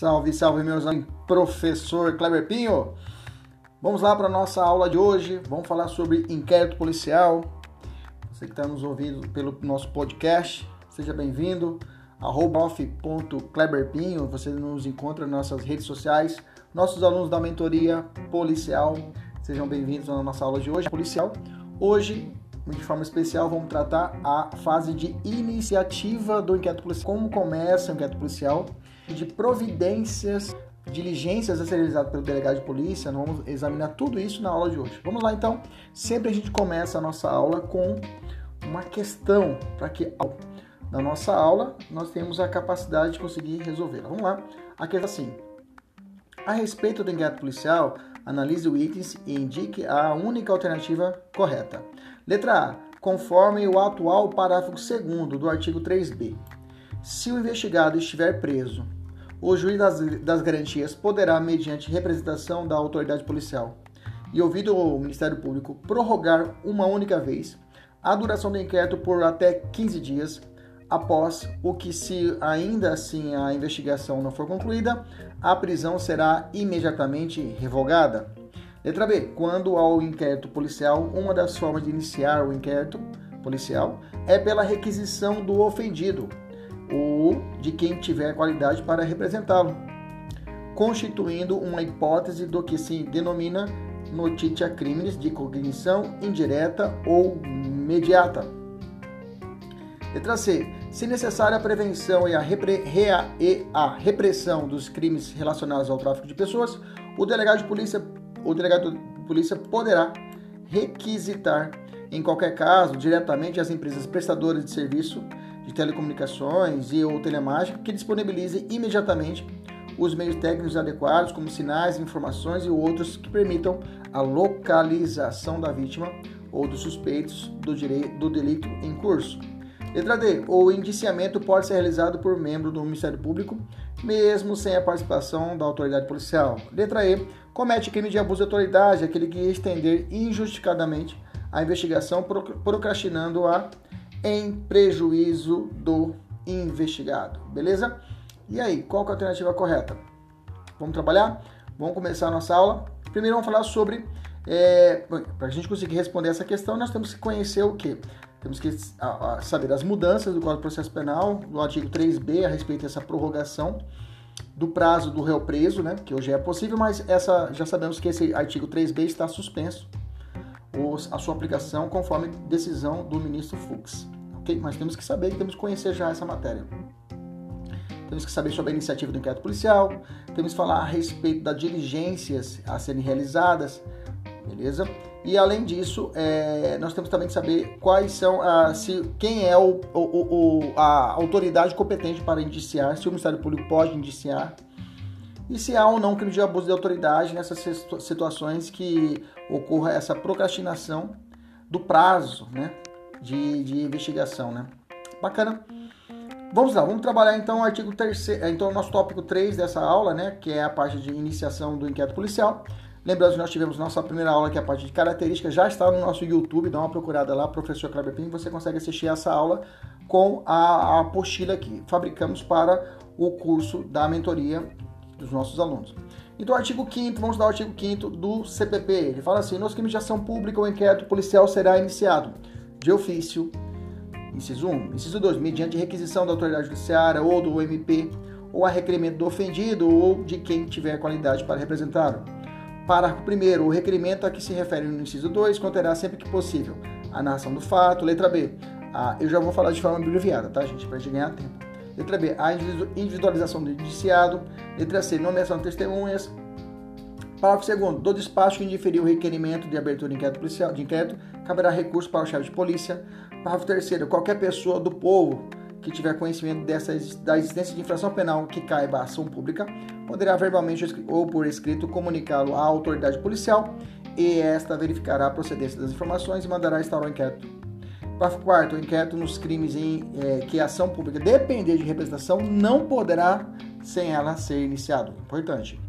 Salve, salve, meus amigos. Professor Kleber Pinho. Vamos lá para a nossa aula de hoje. Vamos falar sobre inquérito policial. Você que está nos ouvindo pelo nosso podcast, seja bem-vindo. Kleberpinho, você nos encontra nas nossas redes sociais. Nossos alunos da mentoria policial, sejam bem-vindos na nossa aula de hoje. Policial. Hoje, de forma especial, vamos tratar a fase de iniciativa do inquérito policial. Como começa o inquérito policial? De providências, diligências a ser realizadas pelo delegado de polícia. Nós vamos examinar tudo isso na aula de hoje. Vamos lá então. Sempre a gente começa a nossa aula com uma questão para que na nossa aula nós temos a capacidade de conseguir resolvê-la. Vamos lá. A questão é assim: a respeito do inquérito policial, analise o itens e indique a única alternativa correta. Letra A. Conforme o atual parágrafo 2 do artigo 3b. Se o investigado estiver preso o juiz das, das garantias poderá, mediante representação da autoridade policial e ouvido o Ministério Público, prorrogar uma única vez a duração do inquérito por até 15 dias, após o que, se ainda assim a investigação não for concluída, a prisão será imediatamente revogada. Letra B. Quando ao inquérito policial, uma das formas de iniciar o inquérito policial é pela requisição do ofendido, ou de quem tiver qualidade para representá-lo, constituindo uma hipótese do que se denomina notitia crimes de cognição indireta ou imediata. Letra C. Se necessária a prevenção e a, repre, e a repressão dos crimes relacionados ao tráfico de pessoas, o delegado de polícia, o delegado de polícia poderá requisitar, em qualquer caso, diretamente às empresas prestadoras de serviço de telecomunicações e ou telemática que disponibilize imediatamente os meios técnicos adequados, como sinais, informações e outros que permitam a localização da vítima ou dos suspeitos do, direito, do delito em curso. Letra D. O indiciamento pode ser realizado por membro do Ministério Público, mesmo sem a participação da autoridade policial. Letra E. Comete crime de abuso de autoridade, aquele que estender injustificadamente a investigação, procrastinando-a em prejuízo do investigado. Beleza? E aí, qual é a alternativa correta? Vamos trabalhar? Vamos começar a nossa aula. Primeiro vamos falar sobre. É, Para a gente conseguir responder essa questão, nós temos que conhecer o que? Temos que saber as mudanças do Código de Processo Penal, do artigo 3b, a respeito dessa prorrogação do prazo do réu preso, né? Que hoje é possível, mas essa já sabemos que esse artigo 3b está suspenso a sua aplicação conforme decisão do ministro Fux. Ok? Mas temos que saber, temos que conhecer já essa matéria. Temos que saber sobre a iniciativa do inquérito policial, temos que falar a respeito das diligências a serem realizadas, beleza? E além disso, é, nós temos também que saber quais são, a, se, quem é o, o, o, a autoridade competente para indiciar, se o Ministério Público pode indiciar, e se há ou não crime de abuso de autoridade nessas situações que ocorra essa procrastinação do prazo né, de, de investigação. Né? Bacana. Vamos lá, vamos trabalhar então o artigo 3 então o nosso tópico 3 dessa aula, né, que é a parte de iniciação do inquérito policial. Lembrando que nós tivemos nossa primeira aula, que é a parte de características, já está no nosso YouTube, dá uma procurada lá, professor Kleber Pim, você consegue assistir essa aula com a, a apostila que fabricamos para o curso da mentoria dos nossos alunos. Então, artigo 5 vamos dar o artigo 5 do CPP. Ele fala assim: nos crimes de ação pública, o inquérito policial será iniciado de ofício, inciso 1. Inciso 2, mediante requisição da autoridade judiciária ou do MP, ou a requerimento do ofendido ou de quem tiver qualidade para representá-lo. Parágrafo 1. O requerimento a que se refere no inciso 2 conterá sempre que possível a narração do fato. Letra B. Ah, eu já vou falar de forma abreviada, tá, gente? Para a gente ganhar tempo. Letra B, a individualização do indiciado. Letra C, nomeação de testemunhas. Parágrafo 2 do despacho que indiferiu o requerimento de abertura de inquérito policial, de inquérito, caberá recurso para o chefe de polícia. Parágrafo 3 qualquer pessoa do povo que tiver conhecimento dessa, da existência de infração penal que caiba à ação pública, poderá verbalmente ou por escrito comunicá-lo à autoridade policial e esta verificará a procedência das informações e mandará instaurar o inquérito Parágrafo 4 o inquérito nos crimes em é, que a ação pública depender de representação não poderá sem ela ser iniciado. Importante.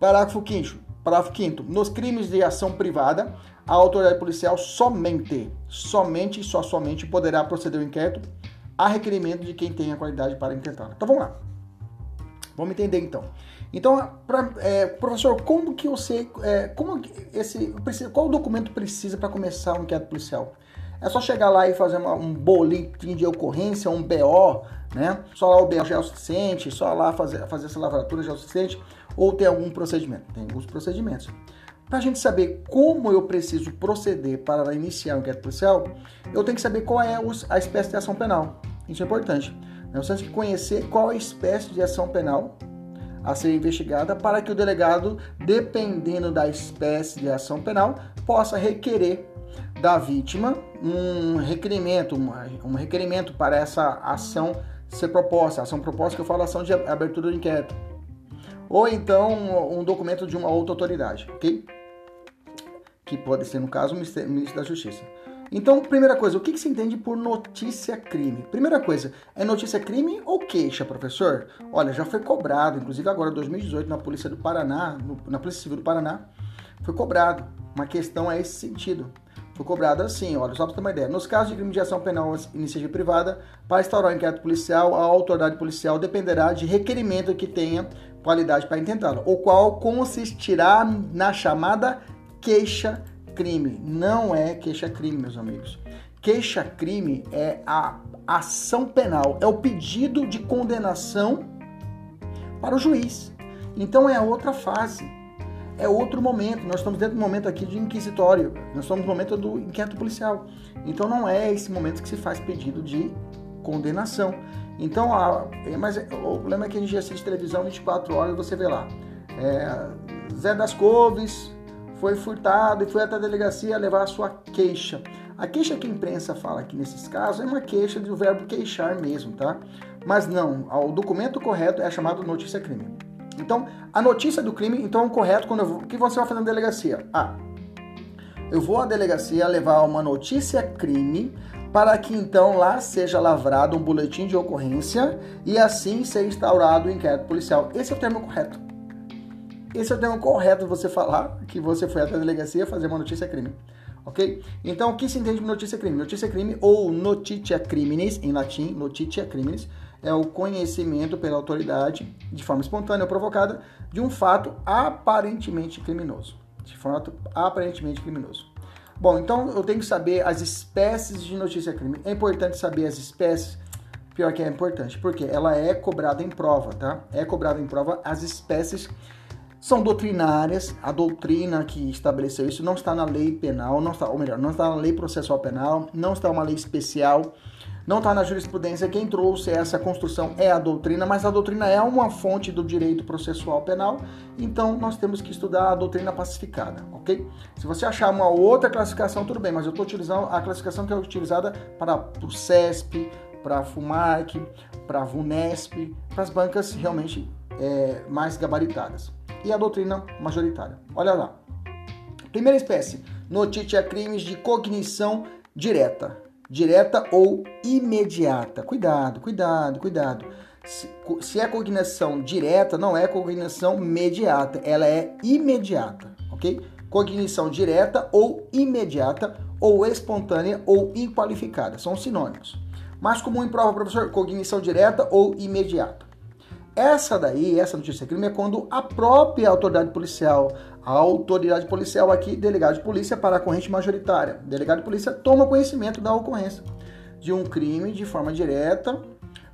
Parágrafo 5 Parágrafo 5 Nos crimes de ação privada, a autoridade policial somente, somente e só somente poderá proceder ao inquérito a requerimento de quem tenha qualidade para intentar. Então vamos lá. Vamos entender então. Então, pra, é, professor, como que sei, é, como esse, qual documento precisa para começar um inquérito policial? É só chegar lá e fazer uma, um boletim de ocorrência, um BO, né? Só lá o BO já é o suficiente, só lá fazer, fazer essa lavratura já é o suficiente, ou tem algum procedimento? Tem alguns procedimentos. Para a gente saber como eu preciso proceder para iniciar um inquérito policial, eu tenho que saber qual é a espécie de ação penal. Isso é importante. Nós temos que conhecer qual a espécie de ação penal a ser investigada para que o delegado, dependendo da espécie de ação penal, possa requerer da vítima um requerimento, um requerimento para essa ação ser proposta. Ação proposta que eu falo ação de abertura do inquérito. Ou então um documento de uma outra autoridade, ok? Que pode ser, no caso, o Ministro da Justiça. Então, primeira coisa, o que, que se entende por notícia crime? Primeira coisa, é notícia crime ou queixa, professor? Olha, já foi cobrado, inclusive agora, 2018, na Polícia do Paraná, no, na Polícia Civil do Paraná, foi cobrado. Uma questão a esse sentido. Foi assim, olha, só para ter uma ideia. Nos casos de crime de ação penal iniciativa privada, para instaurar um inquérito policial, a autoridade policial dependerá de requerimento que tenha qualidade para intentá-lo, o qual consistirá na chamada queixa crime. Não é queixa-crime, meus amigos. Queixa-crime é a ação penal, é o pedido de condenação para o juiz. Então é outra fase, é outro momento. Nós estamos dentro do momento aqui de inquisitório, nós estamos no momento do inquérito policial. Então não é esse momento que se faz pedido de condenação. Então, a, é, mas o problema é que a gente assiste televisão 24 horas e você vê lá. É, Zé das Couves foi furtado e foi até a delegacia levar a sua queixa. A queixa que a imprensa fala aqui nesses casos é uma queixa do verbo queixar mesmo, tá? Mas não, o documento correto é chamado notícia crime. Então, a notícia do crime, então, é correto quando eu, o que você vai fazer na delegacia? Ah, eu vou à delegacia levar uma notícia crime para que então lá seja lavrado um boletim de ocorrência e assim ser instaurado o inquérito policial. Esse é o termo correto. Esse é o termo correto você falar que você foi até a delegacia fazer uma notícia crime. Ok? Então, o que se entende por notícia crime? Notícia crime ou notitia criminis, em latim, notitia criminis, é o conhecimento pela autoridade, de forma espontânea ou provocada, de um fato aparentemente criminoso. De fato aparentemente criminoso. Bom, então eu tenho que saber as espécies de notícia crime. É importante saber as espécies. Pior que é importante, porque ela é cobrada em prova, tá? É cobrada em prova as espécies são doutrinárias. A doutrina que estabeleceu isso não está na lei penal, não está, ou melhor, não está na lei processual penal, não está uma lei especial, não está na jurisprudência. Quem trouxe essa construção é a doutrina, mas a doutrina é uma fonte do direito processual penal, então nós temos que estudar a doutrina pacificada, ok? Se você achar uma outra classificação, tudo bem, mas eu estou utilizando a classificação que é utilizada para o CESP, para a FUMAC, para a VUNESP, para as bancas realmente é, mais gabaritadas e a doutrina majoritária. Olha lá. Primeira espécie, notícia crimes de cognição direta. Direta ou imediata. Cuidado, cuidado, cuidado. Se, se é cognição direta, não é cognição mediata, ela é imediata, ok? Cognição direta ou imediata, ou espontânea ou inqualificada, são sinônimos. Mais comum em prova, professor, cognição direta ou imediata. Essa daí, essa notícia crime é quando a própria autoridade policial, a autoridade policial aqui, delegado de polícia para a corrente majoritária, delegado de polícia toma conhecimento da ocorrência de um crime de forma direta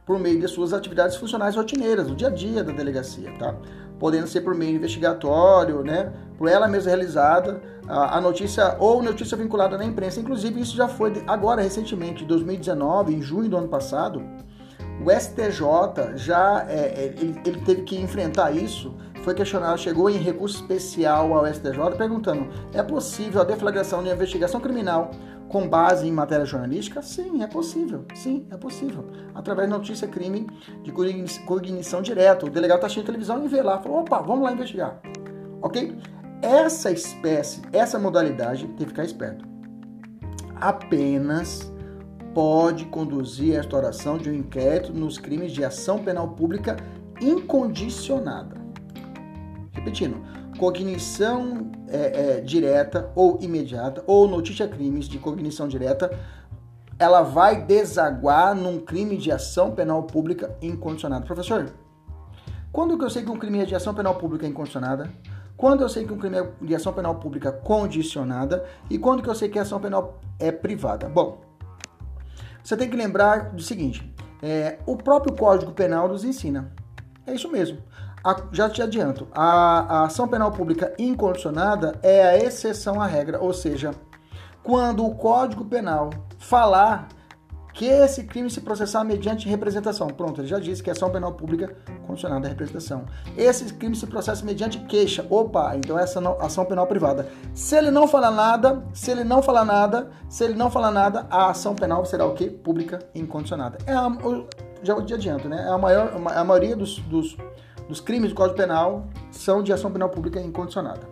por meio de suas atividades funcionais rotineiras, do dia a dia da delegacia, tá? Podendo ser por meio investigatório, né? Por ela mesma realizada, a, notícia ou notícia vinculada na imprensa. Inclusive, isso já foi agora recentemente, 2019, em junho do ano passado, o STJ já é, é, ele, ele, teve que enfrentar isso, foi questionado, chegou em recurso especial ao STJ perguntando: é possível a deflagração de investigação criminal com base em matéria jornalística? Sim, é possível. Sim, é possível. Através de notícia crime de cognição direta. O delegado está assistindo televisão e vê lá, falou: opa, vamos lá investigar. Ok? Essa espécie, essa modalidade, tem que ficar esperto. Apenas pode conduzir à instauração de um inquérito nos crimes de ação penal pública incondicionada. Repetindo, cognição é, é, direta ou imediata ou notícia crimes de cognição direta, ela vai desaguar num crime de ação penal pública incondicionada. Professor, Quando que eu sei que um crime é de ação penal pública incondicionada? Quando eu sei que um crime é de ação penal pública condicionada? E quando que eu sei que a ação penal é privada? Bom, você tem que lembrar do seguinte: é, o próprio Código Penal nos ensina. É isso mesmo. A, já te adianto, a, a ação penal pública incondicionada é a exceção à regra, ou seja, quando o Código Penal falar que esse crime se processar mediante representação. Pronto, ele já disse que é ação penal pública condicionada à representação. Esse crime se processa mediante queixa. Opa, então essa ação penal privada. Se ele não falar nada, se ele não falar nada, se ele não falar nada, a ação penal será o quê? Pública incondicionada. É a, já te adianto, né? É a, maior, a maioria dos, dos, dos crimes do Código Penal são de ação penal pública incondicionada.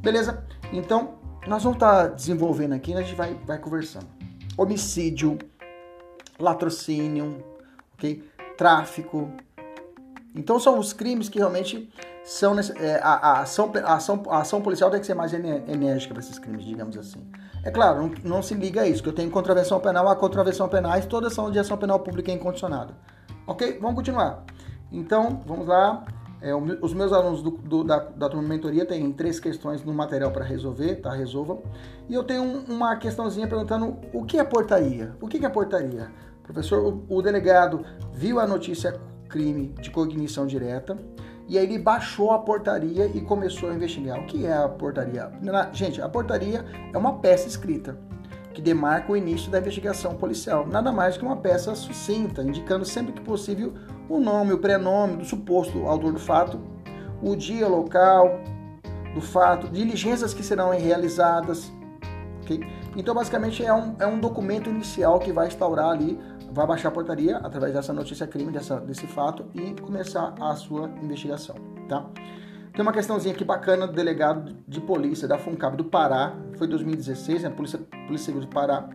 Beleza? Então, nós vamos estar desenvolvendo aqui, a gente vai, vai conversando. Homicídio, latrocínio, ok? Tráfico. Então são os crimes que realmente são é, a, a, ação, a, ação, a ação policial tem que ser mais enérgica para esses crimes, digamos assim. É claro, não, não, se liga a isso, que eu tenho contravenção penal, a contravenção penais, todas são de ação penal pública incondicionada. Ok? Vamos continuar. Então, vamos lá. É, os meus alunos do, do, da, da turma mentoria têm três questões no material para resolver, tá? Resolvam. E eu tenho um, uma questãozinha perguntando o que é portaria? O que é portaria? Professor, o, o delegado viu a notícia crime de cognição direta e aí ele baixou a portaria e começou a investigar. O que é a portaria? Gente, a portaria é uma peça escrita que demarca o início da investigação policial. Nada mais que uma peça sucinta, indicando sempre que possível o nome, o prenome do suposto autor do fato, o dia, local do fato, diligências que serão realizadas. Okay? Então, basicamente, é um, é um documento inicial que vai instaurar ali vai baixar a portaria através dessa notícia crime, dessa, desse fato e começar a sua investigação, tá? Tem uma questãozinha aqui bacana do delegado de polícia da FUNCAB do Pará, foi 2016, né? Polícia, polícia Civil do Pará.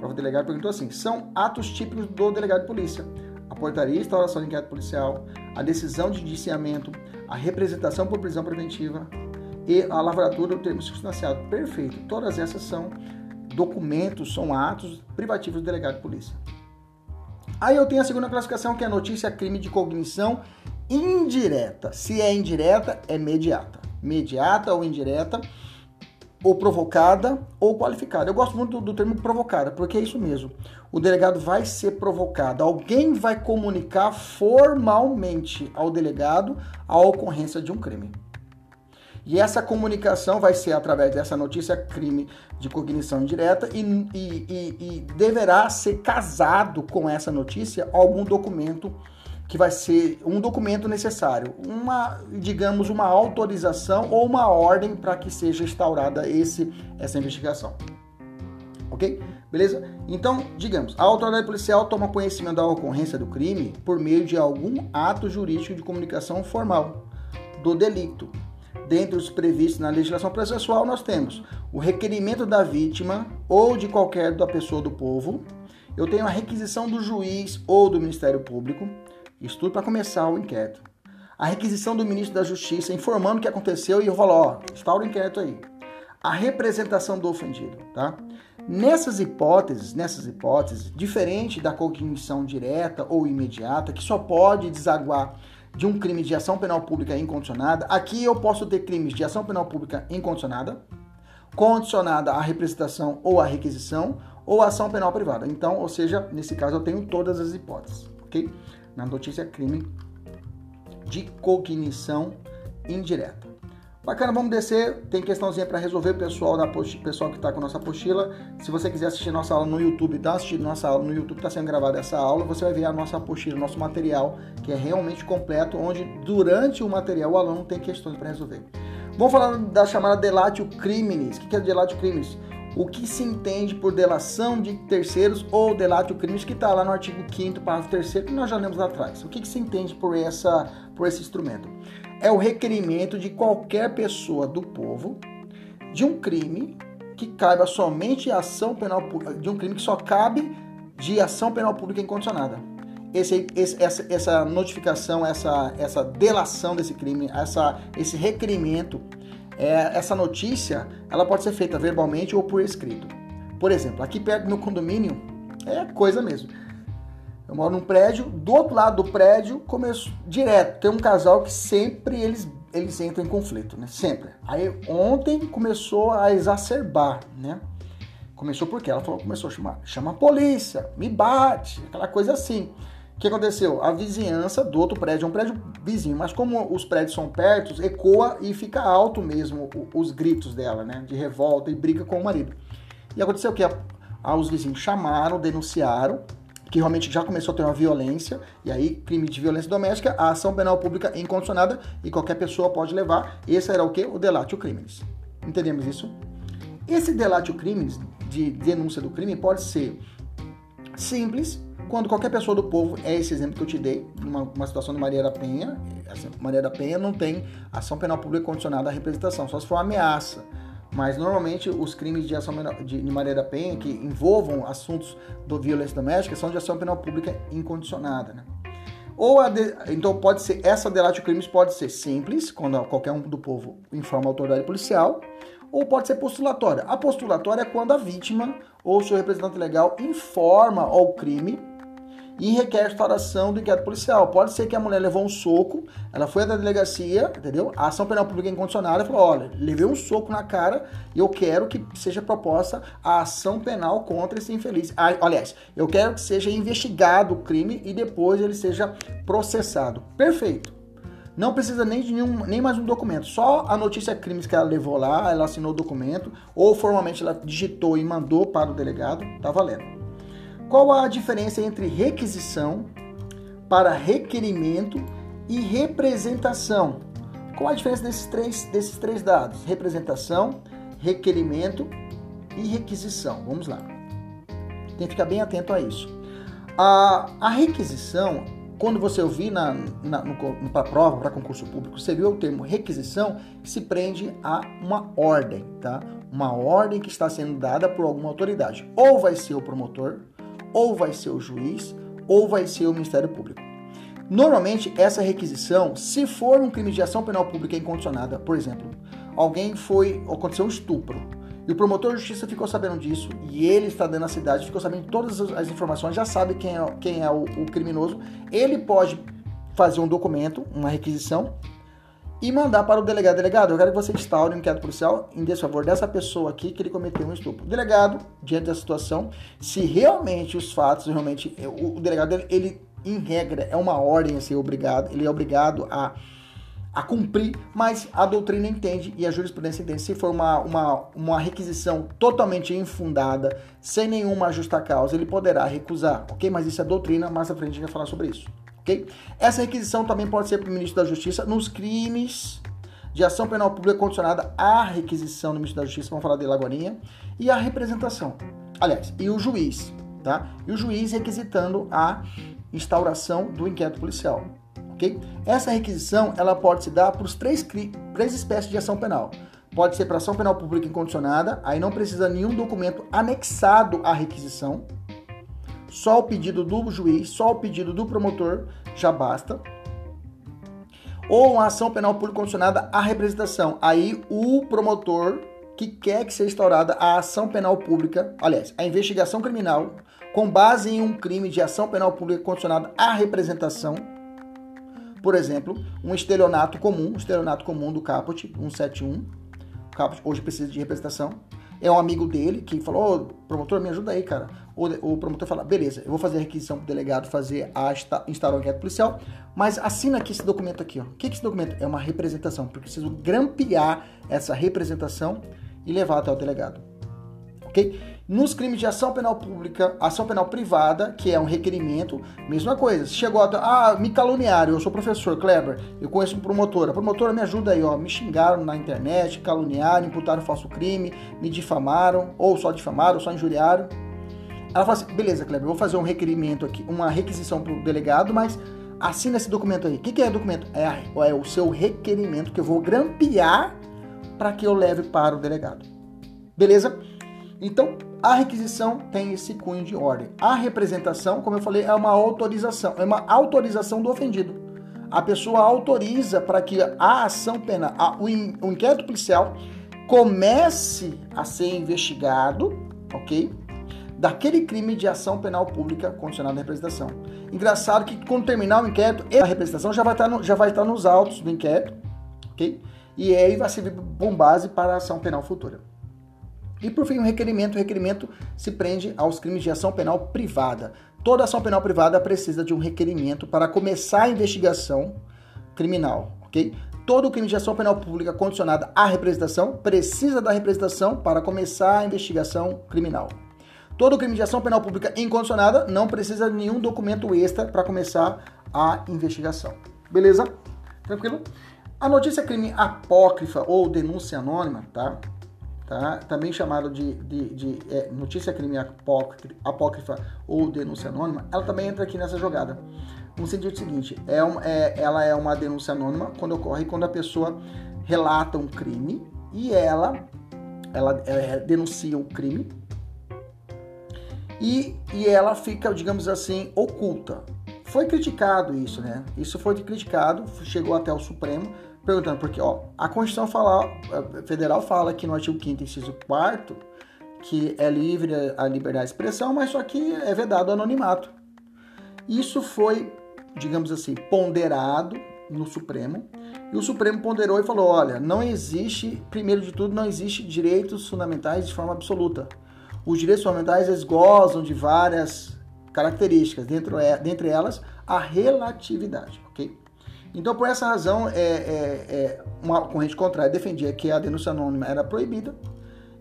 O delegado perguntou assim: são atos típicos do delegado de polícia. A portaria e instauração de inquérito policial, a decisão de indiciamento, a representação por prisão preventiva e a lavratura do termo substanciado. Perfeito. Todas essas são documentos, são atos privativos do delegado de polícia. Aí eu tenho a segunda classificação, que é notícia crime de cognição indireta. Se é indireta, é mediata. Mediata ou indireta, ou provocada ou qualificada. Eu gosto muito do, do, termo provocada, porque é isso mesmo. O delegado vai ser provocado. Alguém vai comunicar formalmente ao delegado a ocorrência de um crime. E essa comunicação vai ser através dessa notícia crime de cognição indireta e, e, e, e deverá ser casado com essa notícia algum documento que vai ser um documento necessário, uma, digamos, uma autorização ou uma ordem para que seja instaurada esse, essa investigação. Ok? Beleza? Então, digamos, a autoridade policial toma conhecimento da ocorrência do crime por meio de algum ato jurídico de comunicação formal do delito, dentre os previstos na legislação processual, nós temos o requerimento da vítima ou de qualquer da pessoa do povo. Eu tenho a requisição do juiz ou do Ministério Público. Isso tudo para começar o inquérito. A requisição do ministro da Justiça informando o que aconteceu e eu falo, ó, instaura o inquérito aí. A representação do ofendido, tá? Nessas hipóteses, nessas hipóteses, diferente da cognição direta ou imediata, que só pode desaguar de um crime de ação penal pública incondicionada, aqui eu posso ter crimes de ação penal pública incondicionada, condicionada à representação ou à requisição, ou ação penal privada. Então, ou seja, nesse caso eu tenho todas as hipóteses, ok? Na notícia, crime de cognição indireta. Bacana, vamos descer. Tem questãozinha para resolver, pessoal, da pessoal que está com nossa apostila. Se você quiser assistir nossa aula no YouTube, tá assistindo nossa aula no YouTube, está sendo gravada essa aula, você vai ver a nossa apostila, nosso material, que é realmente completo, onde durante o material o aluno tem questões para resolver. Vamos falar da chamada delatio criminis. O que é delatio criminis? O que se entende por delação de terceiros ou delatio criminis, que está lá no artigo 5 parágrafo 3 que nós já lemos lá atrás. O que, que se entende por, essa, por esse instrumento? É o requerimento de qualquer pessoa do povo de um crime que caiba somente ação penal de um crime que só cabe de ação penal pública incondicionada. Esse, esse, essa, essa notificação, essa, essa delação desse crime, essa, esse requerimento, é, essa notícia, ela pode ser feita verbalmente ou por escrito. Por exemplo, aqui perto do meu condomínio, é coisa mesmo. Eu moro num prédio, do outro lado do prédio, começo direto. Tem um casal que sempre eles, eles entram em conflito, né? Sempre. Aí ontem começou a exacerbar, né? Começou porque ela falou, começou a chamar, chama a polícia, me bate, aquela coisa assim. O que aconteceu? A vizinhança do outro prédio é um prédio vizinho, mas como os prédios são perto, ecoa e fica alto mesmo os gritos dela, né? De revolta e briga com o marido. E aconteceu o que? Os vizinhos chamaram, denunciaram, que realmente já começou a ter uma violência, e aí crime de violência doméstica, a ação penal pública incondicionada e qualquer pessoa pode levar. Esse era o que? O delatio crimes. Entendemos isso? Esse delatio crimes, de denúncia do crime, pode ser simples, quando qualquer pessoa do povo, é esse exemplo que eu te dei, numa situação de Maria da Penha, Maria da Penha não tem ação penal pública condicionada à representação, só se for uma ameaça. Mas normalmente os crimes de ação de, de Maria da Penha que envolvam assuntos do violência doméstica são de ação penal pública incondicionada. Né? Ou de, então pode ser essa delatio crimes pode ser simples, quando qualquer um do povo informa a autoridade policial, ou pode ser postulatória. A postulatória é quando a vítima ou seu representante legal informa ao crime e requer instauração do inquérito policial. Pode ser que a mulher levou um soco, ela foi até a delegacia, entendeu? A ação penal pública incondicionada falou: olha, levei um soco na cara e eu quero que seja proposta a ação penal contra esse infeliz. Ah, aliás, eu quero que seja investigado o crime e depois ele seja processado. Perfeito. Não precisa nem de nenhum, nem mais um documento. Só a notícia crimes que ela levou lá, ela assinou o documento, ou formalmente ela digitou e mandou para o delegado, tá valendo. Qual a diferença entre requisição para requerimento e representação? Qual a diferença desses três, desses três dados? Representação, requerimento e requisição. Vamos lá. Tem que ficar bem atento a isso. A, a requisição, quando você ouvir na, na, para prova, para concurso público, você viu o termo requisição que se prende a uma ordem, tá? Uma ordem que está sendo dada por alguma autoridade. Ou vai ser o promotor, ou vai ser o juiz, ou vai ser o Ministério Público. Normalmente, essa requisição, se for um crime de ação penal pública incondicionada, por exemplo, alguém foi. aconteceu um estupro, e o promotor de justiça ficou sabendo disso, e ele está dentro da cidade, ficou sabendo todas as informações, já sabe quem é, quem é o, o criminoso, ele pode fazer um documento, uma requisição, e mandar para o delegado. Delegado, eu quero que você instaure um inquérito policial em desfavor dessa pessoa aqui que ele cometeu um estupro. O delegado, diante da situação, se realmente os fatos, realmente, o, o delegado, ele, ele, em regra, é uma ordem a ser obrigado, ele é obrigado a, a cumprir, mas a doutrina entende e a jurisprudência entende. Se for uma, uma, uma requisição totalmente infundada, sem nenhuma justa causa, ele poderá recusar, ok? Mas isso é doutrina, mais à frente a gente vai falar sobre isso ok? Essa requisição também pode ser para o ministro da Justiça nos crimes de ação penal pública condicionada à requisição do ministro da Justiça, vamos falar dele agora, e a representação. Aliás, e o juiz, tá? E o juiz requisitando a instauração do inquérito policial, ok? Essa requisição, ela pode se dar para os três, três espécies de ação penal. Pode ser para ação penal pública incondicionada, aí não precisa nenhum documento anexado à requisição, só o pedido do juiz, só o pedido do promotor já basta. Ou uma ação penal pública condicionada à representação. Aí o promotor que quer que seja instaurada a ação penal pública, aliás, a investigação criminal com base em um crime de ação penal pública condicionada à representação. Por exemplo, um estelionato comum, um estelionato comum do Caput 171. O Caput hoje precisa de representação é um amigo dele que falou, oh, promotor, me ajuda aí, cara. O, o promotor fala, beleza, eu vou fazer a requisição pro delegado fazer a instalar o inquérito policial, mas assina aqui esse documento aqui, ó. O que é esse documento? É uma representação, porque preciso grampear essa representação e levar até o delegado. Ok? Nos crimes de ação penal pública, ação penal privada, que é um requerimento, mesma coisa. Se chegou a. Ah, me caluniaram, eu sou professor, Kleber, eu conheço um promotor. A promotora me ajuda aí, ó. Me xingaram na internet, caluniaram, imputaram falso crime, me difamaram, ou só difamaram, ou só injuriaram. Ela fala assim: beleza, Kleber, vou fazer um requerimento aqui, uma requisição para o delegado, mas assina esse documento aí. O que, que é documento? É, é o seu requerimento que eu vou grampear para que eu leve para o delegado. Beleza? Então, a requisição tem esse cunho de ordem. A representação, como eu falei, é uma autorização, é uma autorização do ofendido. A pessoa autoriza para que a ação penal, a, o, o inquérito policial comece a ser investigado, ok? Daquele crime de ação penal pública condicionada à representação. Engraçado que quando terminar o inquérito, a representação já vai estar, no, já vai estar nos autos do inquérito, ok? E aí vai servir com base para a ação penal futura. E por fim, o requerimento. O requerimento se prende aos crimes de ação penal privada. Toda ação penal privada precisa de um requerimento para começar a investigação criminal, ok? Todo crime de ação penal pública condicionada à representação precisa da representação para começar a investigação criminal. Todo crime de ação penal pública incondicionada não precisa de nenhum documento extra para começar a investigação. Beleza? Tranquilo? A notícia crime apócrifa ou denúncia anônima, tá? tá? também chamado de, de, de é, notícia crime apócrifa ou denúncia anônima, ela também entra aqui nessa jogada. No sentido seguinte, é, um, é ela é uma denúncia anônima quando ocorre quando a pessoa relata um crime e ela, ela é, denuncia o crime e, e ela fica, digamos assim, oculta. Foi criticado isso, né? Isso foi criticado, chegou até o Supremo, perguntando, porque ó, a Constituição fala, Federal fala aqui no artigo 5 inciso 4 que é livre a liberdade de expressão, mas só que é vedado o anonimato. Isso foi, digamos assim, ponderado no Supremo, e o Supremo ponderou e falou: olha, não existe, primeiro de tudo, não existe direitos fundamentais de forma absoluta. Os direitos fundamentais eles gozam de várias características, dentre, dentre elas a relatividade, ok? Então, por essa razão, é, é, é, uma corrente contrária defendia que a denúncia anônima era proibida.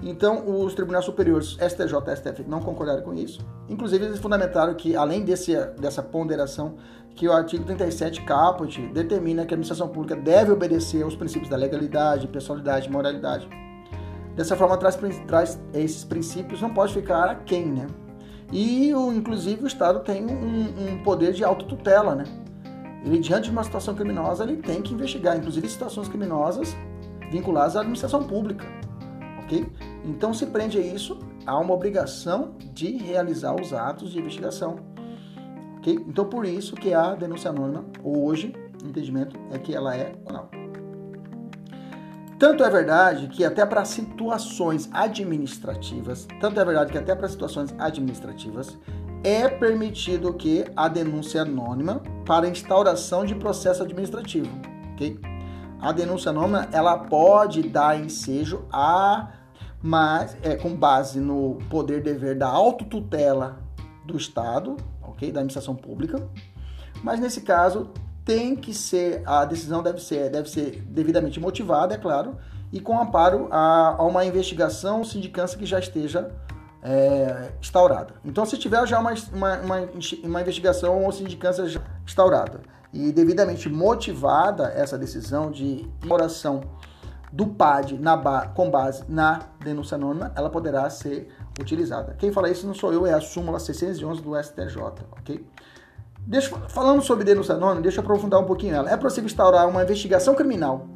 Então, os tribunais superiores, STJ e STF, não concordaram com isso. Inclusive, eles fundamentaram que, além desse, dessa ponderação, que o artigo 37 caput determina que a administração pública deve obedecer aos princípios da legalidade, pessoalidade e moralidade. Dessa forma, traz, traz esses princípios, não pode ficar aquém, né? E, o, inclusive, o Estado tem um, um poder de autotutela, né? ele diante de uma situação criminosa, ele tem que investigar, inclusive situações criminosas vinculadas à administração pública, ok? Então, se prende a isso, há uma obrigação de realizar os atos de investigação, ok? Então, por isso que a denúncia anônima, hoje, entendimento é que ela é. Tanto é verdade que até para situações administrativas, tanto é verdade que até para situações administrativas, é permitido que a denúncia anônima para instauração de processo administrativo, ok? A denúncia anônima ela pode dar ensejo a, mas é com base no poder dever da autotutela do Estado, ok, da administração pública. Mas nesse caso tem que ser a decisão deve ser deve ser devidamente motivada, é claro, e com amparo a, a uma investigação sindicância que já esteja é, instaurada. Então, se tiver já uma, uma, uma, uma investigação ou sindicância já instaurada e devidamente motivada essa decisão de oração do PAD na ba com base na denúncia anônima, ela poderá ser utilizada. Quem fala isso não sou eu, é a súmula 611 do STJ, ok? Deixa, falando sobre denúncia anônima, deixa eu aprofundar um pouquinho ela. É possível instaurar uma investigação criminal,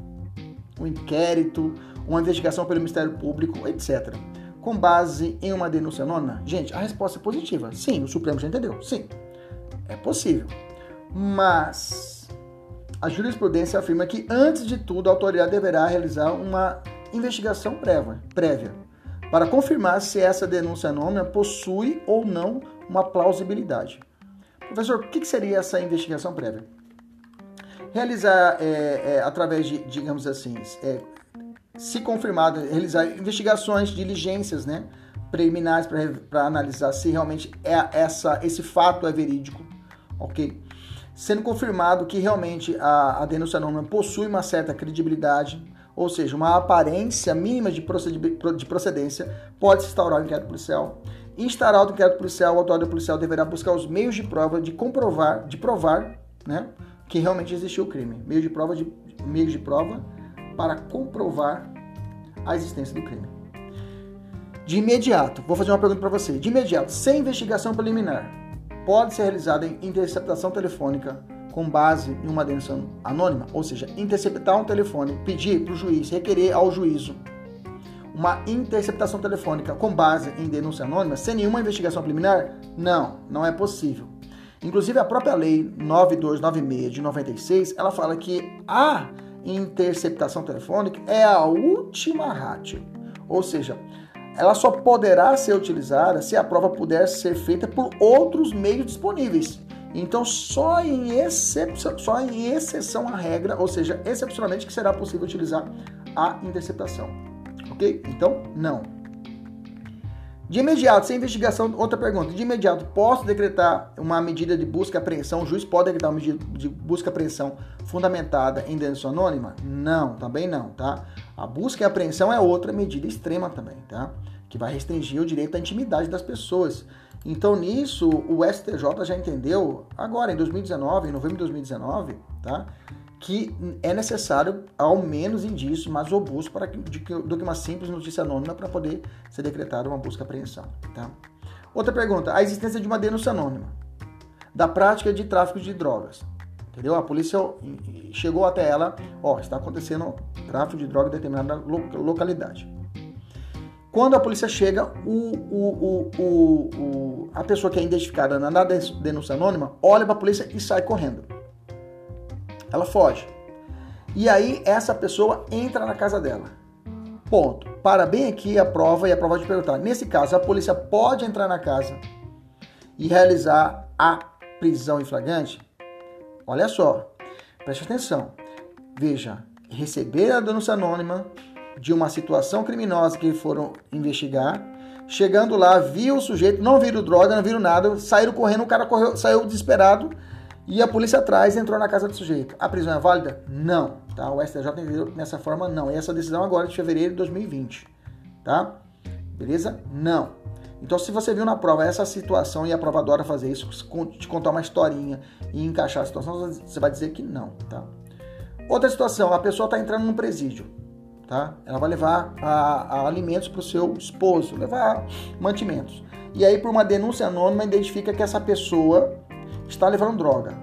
um inquérito, uma investigação pelo Ministério Público, etc com base em uma denúncia anônima? Gente, a resposta é positiva. Sim, o Supremo já entendeu. Sim, é possível. Mas a jurisprudência afirma que, antes de tudo, a autoridade deverá realizar uma investigação prévia, prévia para confirmar se essa denúncia anônima possui ou não uma plausibilidade. Professor, o que seria essa investigação prévia? Realizar é, é, através de, digamos assim, é, se confirmado, realizar investigações, diligências, né, preliminares para analisar se realmente é essa, esse fato é verídico, ok? Sendo confirmado que realmente a, a denúncia anônima possui uma certa credibilidade, ou seja, uma aparência mínima de, procedência, pode se instaurar o inquérito policial. Instaurado o inquérito policial, o autor policial deverá buscar os meios de prova de comprovar, de provar, né, que realmente existiu o crime. Meio de prova de meios de prova para comprovar a existência do crime. De imediato, vou fazer uma pergunta para você. De imediato, sem investigação preliminar, pode ser realizada interceptação telefônica com base em uma denúncia anônima, ou seja, interceptar um telefone, pedir para o juiz, requerer ao juízo uma interceptação telefônica com base em denúncia anônima, sem nenhuma investigação preliminar? Não, não é possível. Inclusive a própria lei 9296 de 96, ela fala que a interceptação telefônica é a última rádio. Ou seja, ela só poderá ser utilizada se a prova puder ser feita por outros meios disponíveis. Então, só em, só em exceção à regra, ou seja, excepcionalmente, que será possível utilizar a interceptação. Ok? Então, não. De imediato, sem investigação, outra pergunta. De imediato, posso decretar uma medida de busca e apreensão? O juiz pode decretar uma medida de busca e apreensão fundamentada em denúncia anônima? Não, também não, tá? A busca e apreensão é outra medida extrema também, tá? Que vai restringir o direito à intimidade das pessoas. Então, nisso, o STJ já entendeu, agora em 2019, em novembro de 2019, tá? Que é necessário ao menos indício mais robusto para que, do que uma simples notícia anônima para poder ser decretada uma busca e apreensão. Tá? Outra pergunta: a existência de uma denúncia anônima da prática de tráfico de drogas. Entendeu? A polícia chegou até ela, ó, está acontecendo tráfico de droga em determinada localidade. Quando a polícia chega, o, o, o, a pessoa que é identificada na denúncia anônima olha para a polícia e sai correndo. Ela foge. E aí essa pessoa entra na casa dela. Ponto. Para bem aqui a prova e a prova de perguntar. Nesse caso, a polícia pode entrar na casa e realizar a prisão em flagrante? Olha só, preste atenção. Veja, receber a denúncia anônima de uma situação criminosa que foram investigar. Chegando lá, viu o sujeito, não viram droga, não viram nada, saíram correndo, o cara correu, saiu desesperado, e a polícia atrás entrou na casa do sujeito. A prisão é válida? Não. Tá? O STJ entendeu dessa forma, não. E essa decisão agora de fevereiro de 2020. Tá? Beleza? Não. Então, se você viu na prova essa situação e a prova adora fazer isso, te contar uma historinha e encaixar a situação, você vai dizer que não, tá? Outra situação, a pessoa está entrando num presídio, tá? Ela vai levar a, a alimentos para o seu esposo, levar mantimentos. E aí, por uma denúncia anônima, identifica que essa pessoa está levando droga.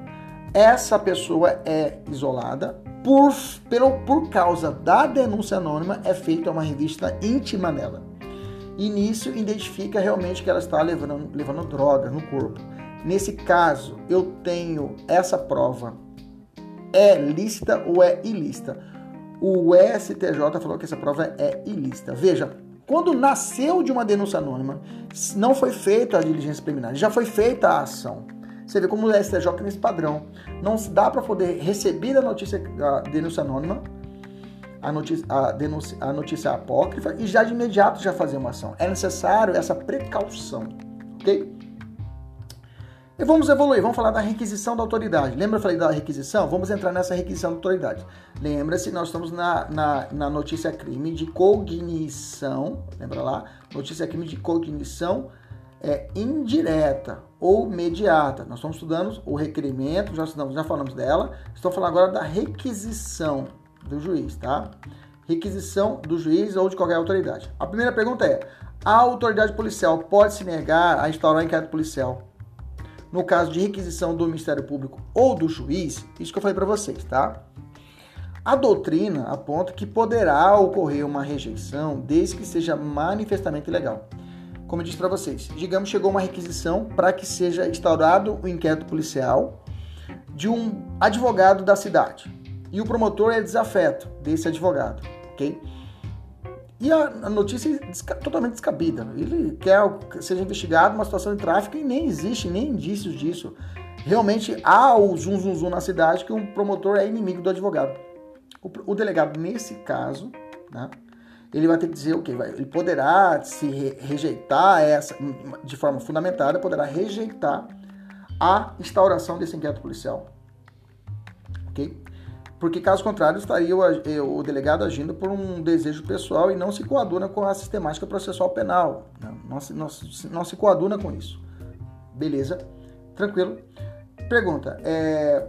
Essa pessoa é isolada, por, pelo, por causa da denúncia anônima, é feita uma revista íntima nela. E nisso identifica realmente que ela está levando, levando droga no corpo. Nesse caso, eu tenho essa prova. É lícita ou é ilícita? O STJ falou que essa prova é ilícita. Veja, quando nasceu de uma denúncia anônima, não foi feita a diligência preliminar, já foi feita a ação. Você vê como o STJ tem esse padrão. Não dá para poder receber a notícia, a denúncia anônima, a notícia, a, denúncia, a notícia apócrifa e já de imediato já fazer uma ação. É necessário essa precaução, ok? E vamos evoluir, vamos falar da requisição da autoridade. Lembra eu falei da requisição? Vamos entrar nessa requisição da autoridade. Lembra-se, nós estamos na, na, na, notícia crime de cognição, lembra lá? Notícia crime de cognição é, indireta ou mediata. Nós estamos estudando o requerimento, já, estudamos, já falamos dela. Estou falando agora da requisição do juiz, tá? Requisição do juiz ou de qualquer autoridade. A primeira pergunta é: a autoridade policial pode se negar a instaurar inquérito policial no caso de requisição do Ministério Público ou do juiz? Isso que eu falei para vocês, tá? A doutrina aponta que poderá ocorrer uma rejeição desde que seja manifestamente ilegal como eu disse para vocês, digamos chegou uma requisição para que seja instaurado o inquérito policial de um advogado da cidade. E o promotor é desafeto desse advogado, ok? E a, notícia é totalmente descabida. Ele quer que seja investigado uma situação de tráfico e nem existe nem indícios disso. Realmente há o zum zum zum na cidade que o promotor é inimigo do advogado. O, o delegado, nesse caso, né, ele vai ter que dizer o quê? Ele poderá se rejeitar essa, de forma fundamentada, poderá rejeitar a instauração desse inquérito policial. Ok? Porque, caso contrário, estaria o, eh, o, delegado agindo por um desejo pessoal e não se coaduna com a sistemática processual penal. Não, não, se, não, não se coaduna com isso. Beleza? Tranquilo? Pergunta. É,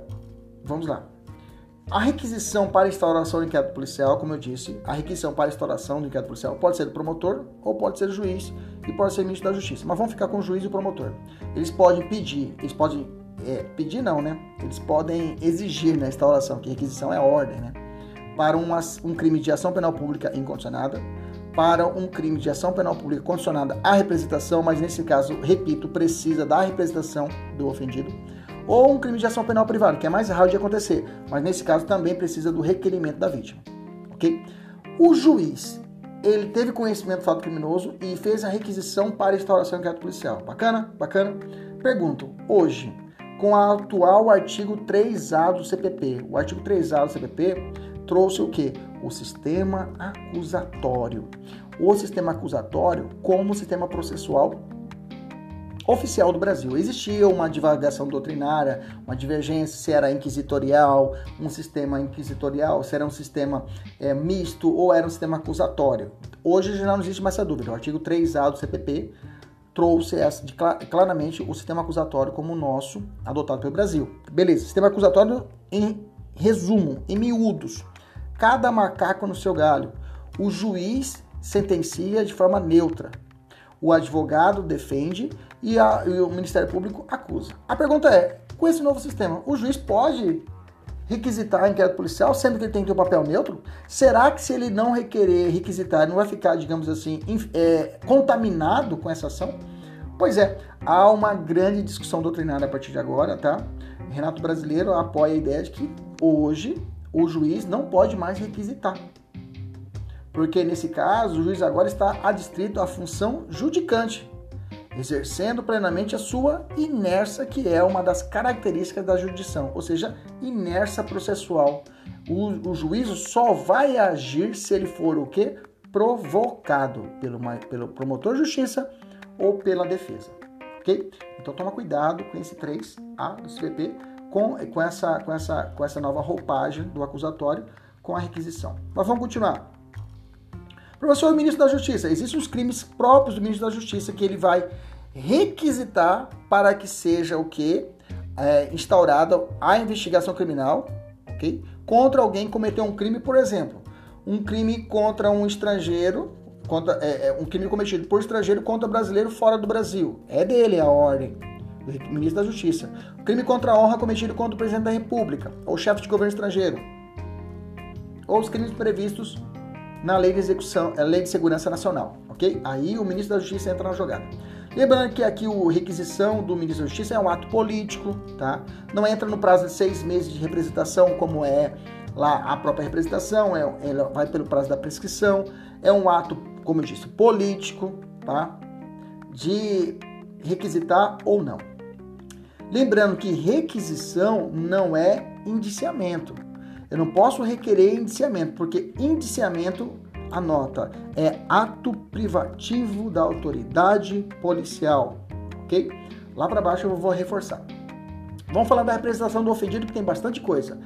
vamos lá. A requisição para instauração do inquérito policial, como eu disse, a requisição para instauração do inquérito policial pode ser do promotor ou pode ser do juiz e pode ser ministro da Justiça. Mas vamos ficar com o juiz e o promotor. Eles podem pedir, eles podem é, pedir não, né? Eles podem exigir na né, instauração, que requisição é ordem, né? Para um crime de ação penal pública incondicionada, para um crime de ação penal pública condicionada à representação, mas nesse caso, repito, precisa da representação do ofendido ou um crime de ação penal privada, que é mais raro de acontecer, mas nesse caso também precisa do requerimento da vítima, ok? O juiz, ele teve conhecimento do fato criminoso e fez a requisição para instauração do inquérito policial. Bacana? Bacana? Pergunto, hoje, com o atual artigo 3A do CPP, o artigo 3A do CPP trouxe o que? O sistema acusatório. O sistema acusatório como sistema processual oficial do Brasil. Existia uma divagação doutrinária, uma divergência se era inquisitorial, um sistema inquisitorial, se era um sistema é, misto ou era um sistema acusatório. Hoje já não existe mais essa dúvida. O artigo 3A do CPP trouxe essa de, claramente o sistema acusatório como o nosso, adotado pelo Brasil. Beleza, sistema acusatório em resumo, em miúdos. Cada macaco no seu galho. O juiz sentencia de forma neutra. O advogado defende e, a, e o Ministério Público acusa. A pergunta é: com esse novo sistema, o juiz pode requisitar inquérito policial, sendo que ele tem que ter um papel neutro? Será que se ele não requerer requisitar, não vai ficar, digamos assim, é, contaminado com essa ação? Pois é, há uma grande discussão doutrinária a partir de agora, tá? Renato Brasileiro apoia a ideia de que hoje o juiz não pode mais requisitar. Porque nesse caso, o juiz agora está adstrito à função judicante exercendo plenamente a sua inércia, que é uma das características da jurisdição, ou seja, inércia processual. O, o juízo só vai agir se ele for o que? Provocado pelo, pelo promotor de justiça ou pela defesa. Ok? Então toma cuidado com esse 3A do CPP, com, com, essa, com, essa, com essa nova roupagem do acusatório com a requisição. Mas vamos continuar. Professor, ministro da Justiça, existem os crimes próprios do ministro da Justiça que ele vai requisitar para que seja o que? É, instaurada a investigação criminal, ok? Contra alguém que cometeu um crime, por exemplo, um crime contra um estrangeiro, contra, é, é, um crime cometido por estrangeiro contra brasileiro fora do Brasil. É dele a ordem do ministro da Justiça. crime contra a honra cometido contra o presidente da República ou chefe de governo estrangeiro. Ou os crimes previstos na lei de execução, a lei de segurança nacional, ok? Aí o ministro da Justiça entra na jogada. Lembrando que aqui o requisição do ministro da Justiça é um ato político, tá? Não entra no prazo de seis meses de representação, como é lá a própria representação, é, ela vai pelo prazo da prescrição. É um ato, como eu disse, político, tá? De requisitar ou não. Lembrando que requisição não é indiciamento. Eu não posso requerer indiciamento, porque indiciamento a nota é ato privativo da autoridade policial, ok? Lá para baixo eu vou reforçar. Vamos falar da representação do ofendido, que tem bastante coisa.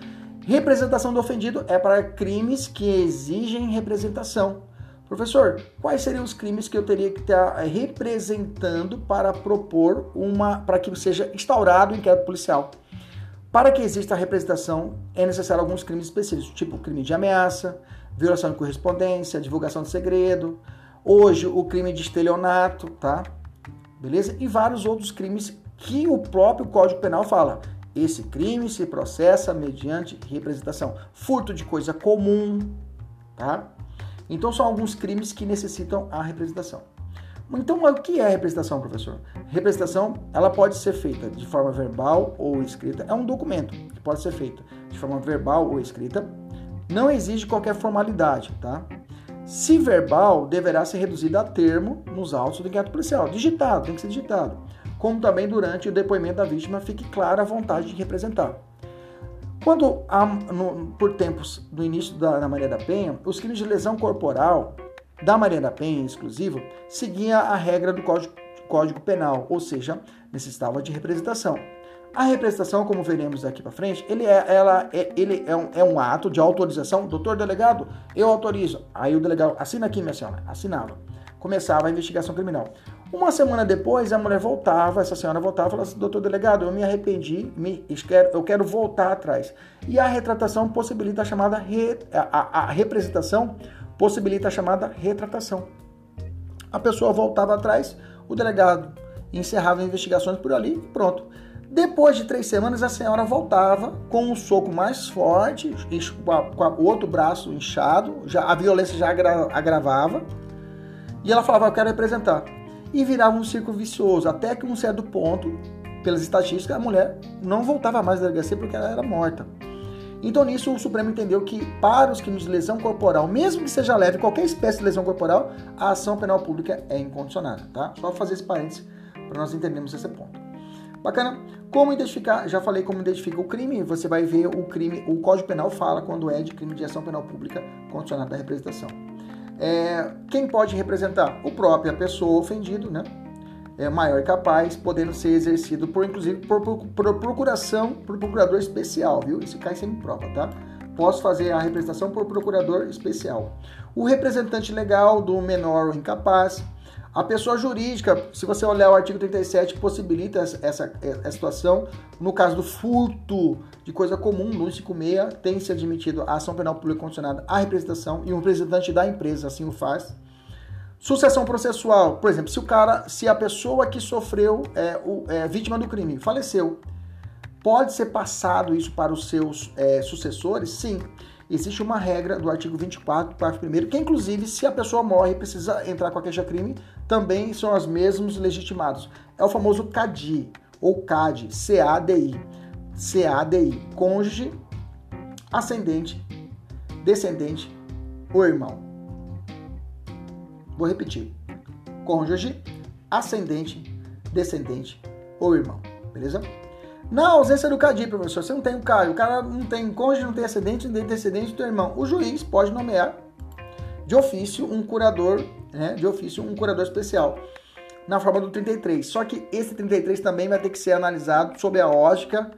Representação do ofendido é para crimes que exigem representação. Professor, quais seriam os crimes que eu teria que estar representando para propor uma, para que seja instaurado o inquérito policial? Para que exista a representação, é necessário alguns crimes específicos, tipo crime de ameaça, violação de correspondência, divulgação de segredo, hoje o crime de estelionato, tá? Beleza? E vários outros crimes que o próprio Código Penal fala. Esse crime se processa mediante representação. Furto de coisa comum, tá? Então são alguns crimes que necessitam a representação. Então, o que é representação, professor? Representação, ela pode ser feita de forma verbal ou escrita. É um documento que pode ser feito de forma verbal ou escrita não exige qualquer formalidade, tá? Se verbal, deverá ser reduzido a termo nos autos do inquérito policial. Digitado, tem que ser digitado. Como também durante o depoimento da vítima fique clara a vontade de representar. Quando, há, no, por tempos do início da, da Maria da Penha, os crimes de lesão corporal da Maria da Penha, exclusivo, seguia a regra do Código, Código Penal, ou seja, necessitava de representação. A representação, como veremos daqui para frente, ele é, ela é, ele é um, é um ato de autorização. Doutor delegado, eu autorizo. Aí o delegado, assina aqui, minha senhora. Assinava. Começava a investigação criminal. Uma semana depois, a mulher voltava, essa senhora voltava e falava assim, doutor delegado, eu me arrependi, me, eu quero voltar atrás. E a retratação possibilita a chamada, re, a, a, a representação possibilita a chamada retratação. A pessoa voltava atrás, o delegado encerrava investigações por ali e pronto. Depois de três semanas, a senhora voltava com um soco mais forte, com, o outro braço inchado, já, a violência já agra, agravava, e ela falava: Eu quero representar. E virava um círculo vicioso, até que um certo ponto, pelas estatísticas, a mulher não voltava mais da delegacia porque ela era morta. Então, nisso, o Supremo entendeu que, para os crimes de lesão corporal, mesmo que seja leve, qualquer espécie de lesão corporal, a ação penal pública é incondicionada, tá? Só fazer esse parênteses para nós entendermos esse ponto. Bacana? Como identificar? Já falei como identifica o crime. Você vai ver o crime, o Código Penal fala quando é de crime de ação penal pública condicionada da representação. É, quem pode representar? O própria pessoa ofendido, né? É maior capaz, podendo ser exercido por, inclusive, por, por, por procuração, por procurador especial, viu? Isso cai sem prova, tá? Posso fazer a representação por procurador especial. O representante legal do menor ou incapaz, a pessoa jurídica, se você olhar o artigo 37, possibilita essa, essa, situação. No caso do furto de coisa comum, no 156, tem se admitido a ação penal pública condicionada à representação e um representante da empresa assim o faz. Sucessão processual, por exemplo, se o cara, se a pessoa que sofreu é, o, é vítima do crime faleceu, pode ser passado isso para os seus é, sucessores? Sim existe uma regra do artigo 24, parágrafo 1 que inclusive se a pessoa morre e precisa entrar com a queixa-crime, também são os mesmos legitimados. É o famoso CADI, ou CAD, C-A-D-I. C-A-D-I, cônjuge, ascendente, descendente ou irmão. Vou repetir. Cônjuge, ascendente, descendente ou irmão. Beleza? Na ausência do CADI, professor, você não tem o CAD, o cara não tem cônjuge, não tem excedente, não tem antecedente do irmão. O juiz pode nomear de ofício um curador, né, de ofício um curador especial, na forma do 33. Só que esse 33 também vai ter que ser analisado sob a ótica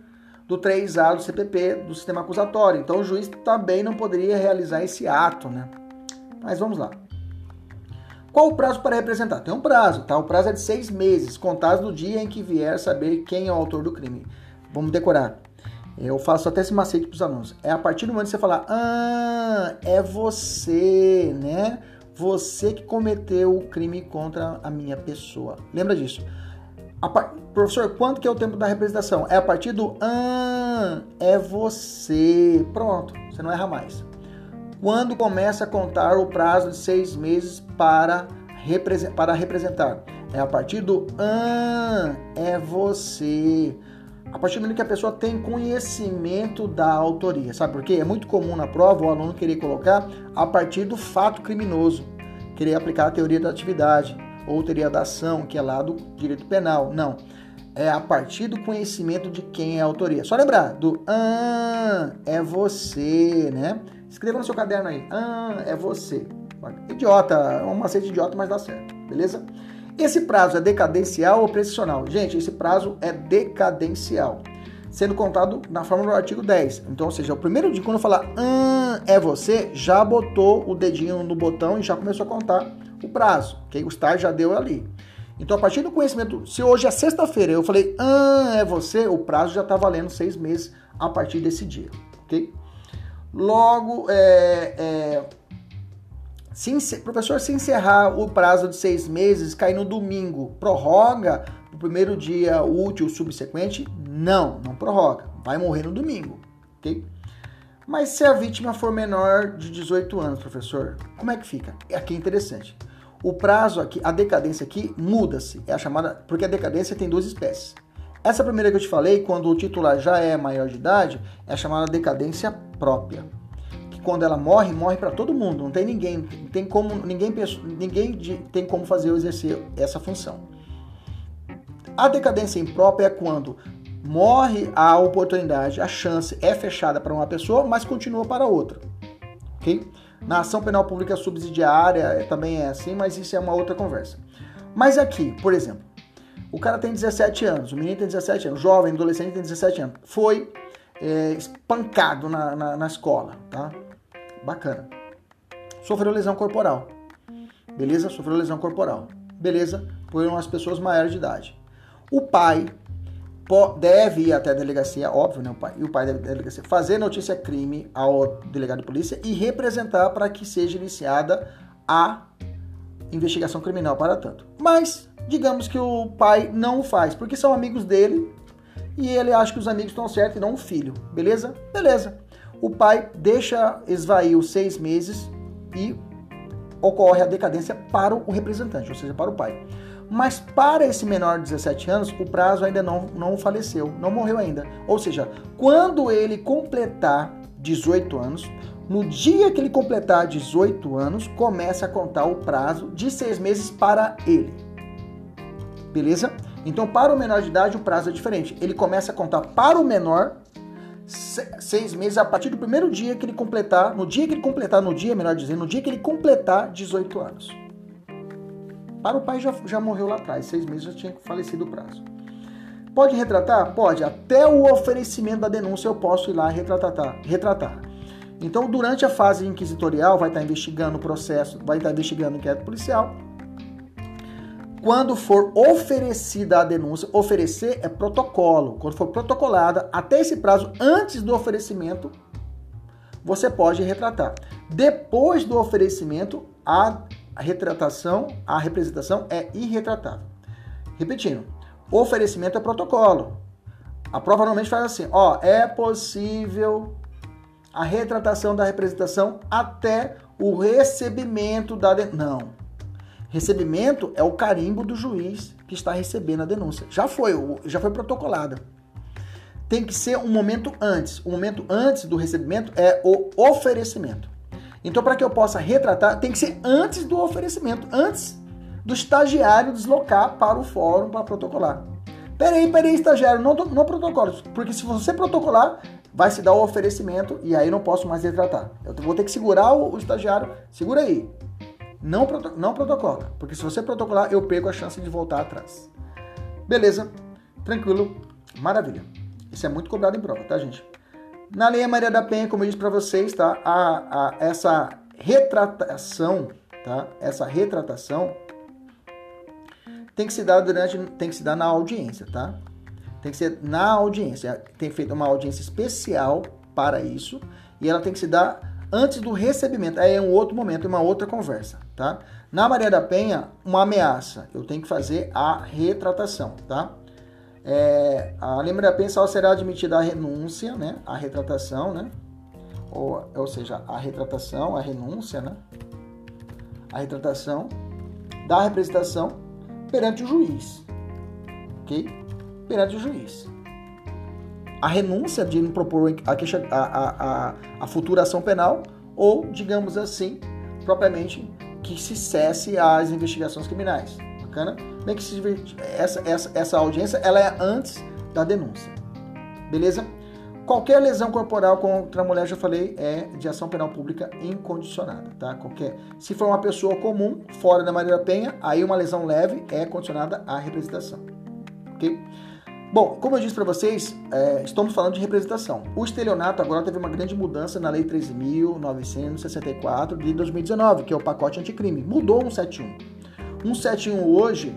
do 3A do CPP, do sistema acusatório. Então o juiz também não poderia realizar esse ato, né? Mas vamos lá. Qual o prazo para representar? Tem um prazo, tá? O prazo é de seis meses, contados do dia em que vier saber quem é o autor do crime. Vamos decorar. Eu faço até esse macete para os alunos. É a partir do momento que você falar, ah, é você, né? Você que cometeu o crime contra a minha pessoa. Lembra disso? Par... Professor, quanto que é o tempo da representação? É a partir do ah, é você. Pronto, você não erra mais. Quando começa a contar o prazo de seis meses para, para representar? É a partir do ah, é você a partir do momento que a pessoa tem conhecimento da autoria. Sabe por quê? É muito comum na prova o aluno querer colocar a partir do fato criminoso, querer aplicar a teoria da atividade ou teoria da ação, que é lá do direito penal. Não. É a partir do conhecimento de quem é a autoria. Só lembrar do ah, é você, né? Escreva no seu caderno aí. Ah, é você. Idiota, é um macete idiota, mas dá certo. Beleza? Esse prazo é decadencial ou prescricional? Gente, esse prazo é decadencial, sendo contado na forma do artigo 10. Então, ou seja, o primeiro dia, quando eu falar hum, é você, já botou o dedinho no botão e já começou a contar o prazo, ok? O start já deu ali. Então, a partir do conhecimento, se hoje é sexta-feira eu falei hum, é você, o prazo já está valendo seis meses a partir desse dia, ok? Logo, é, é se, professor, se encerrar o prazo de seis meses, cair no domingo, prorroga o primeiro dia útil subsequente? Não, não prorroga. Vai morrer no domingo, ok? Mas se a vítima for menor de 18 anos, professor, como é que fica? Aqui é interessante. O prazo aqui, a decadência aqui muda-se. É a chamada, porque a decadência tem duas espécies. Essa primeira que eu te falei, quando o titular já é maior de idade, é chamada decadência própria quando ela morre, morre para todo mundo. Não tem ninguém, tem como ninguém, ninguém tem como fazer ou exercer essa função. A decadência imprópria é quando morre a oportunidade, a chance é fechada para uma pessoa, mas continua para outra. Ok? Na ação penal pública subsidiária é, também é assim, mas isso é uma outra conversa. Mas aqui, por exemplo, o cara tem 17 anos, o menino tem 17 anos, jovem, adolescente tem 17 anos, foi é, espancado na, na, na escola, tá? Bacana. Sofreu lesão corporal. Beleza? Sofreu lesão corporal. Beleza? Foram as pessoas maiores de idade. O pai deve ir até a delegacia, óbvio, né? O pai, e o pai deve delegacia, fazer notícia crime ao delegado de polícia e representar para que seja iniciada a investigação criminal para tanto. Mas, digamos que o pai não o faz, porque são amigos dele e ele acha que os amigos estão certos e não o filho. Beleza? Beleza o pai deixa esvair os seis meses e ocorre a decadência para o representante, ou seja, para o pai. Mas para esse menor de 17 anos, o prazo ainda não, não faleceu, não morreu ainda. Ou seja, quando ele completar 18 anos. No dia que ele completar 18 anos, começa a contar o prazo de seis meses para ele. Beleza? Então, para o menor de idade, o prazo é diferente. Ele começa a contar para o menor seis meses a partir do primeiro dia que ele completar, no dia que ele completar, no dia, melhor dizendo, no dia que ele completar 18 anos. Para o pai já, já morreu lá atrás, seis meses já tinha falecido o prazo. Pode retratar? Pode. Até o oferecimento da denúncia eu posso ir lá retratar. retratar. Então, durante a fase inquisitorial, vai estar investigando o processo, vai estar investigando o inquérito policial. Quando for oferecida a denúncia, oferecer é protocolo. Quando for protocolada, até esse prazo, antes do oferecimento, você pode retratar. Depois do oferecimento, a retratação, a representação é irretratável. Repetindo, oferecimento é protocolo. A prova normalmente faz assim, ó, é possível a retratação da representação até o recebimento da denúncia. Não. Recebimento é o carimbo do juiz que está recebendo a denúncia. Já foi, já foi protocolada. Tem que ser um momento antes. O momento antes do recebimento é o oferecimento. Então, para que eu possa retratar, tem que ser antes do oferecimento, antes do estagiário deslocar para o fórum para protocolar. Peraí, peraí, estagiário, não, não protocolo, porque se você protocolar, vai se dar o oferecimento e aí não posso mais retratar. Eu vou ter que segurar o, o estagiário, segura aí. Não, não protocola, porque se você protocolar, eu perco a chance de voltar atrás. Beleza, tranquilo, maravilha. Isso é muito cobrado em prova, tá, gente? Na Lei Maria da Penha, como eu disse para vocês, tá? A, a, essa retratação, tá? Essa retratação tem que se dar durante, tem que se dar na audiência, tá? Tem que ser na audiência. Tem feito uma audiência especial para isso e ela tem que se dar antes do recebimento. Aí é um outro momento, uma outra conversa, tá? Na Maria da Penha, uma ameaça. Eu tenho que fazer a retratação, tá? É, a lembra da pensal será admitida a renúncia, né? A retratação, né? Ou, ou seja, a retratação, a renúncia, né? A retratação da representação perante o juiz, ok? Perante o juiz. A renúncia de propor a, queixa, a, a, a, futura ação penal ou, digamos assim, propriamente que se cesse as investigações criminais. Bacana? Bem que essa, essa, essa audiência ela é antes da denúncia. Beleza? Qualquer lesão corporal contra a mulher, já falei, é de ação penal pública incondicionada, tá? Qualquer. Se for uma pessoa comum, fora da Maria Penha, aí uma lesão leve é condicionada à representação. Ok? Bom, como eu disse para vocês, é, estamos falando de representação. O estelionato agora teve uma grande mudança na Lei 13.964 de 2019, que é o pacote anticrime. Mudou 171. 171 hoje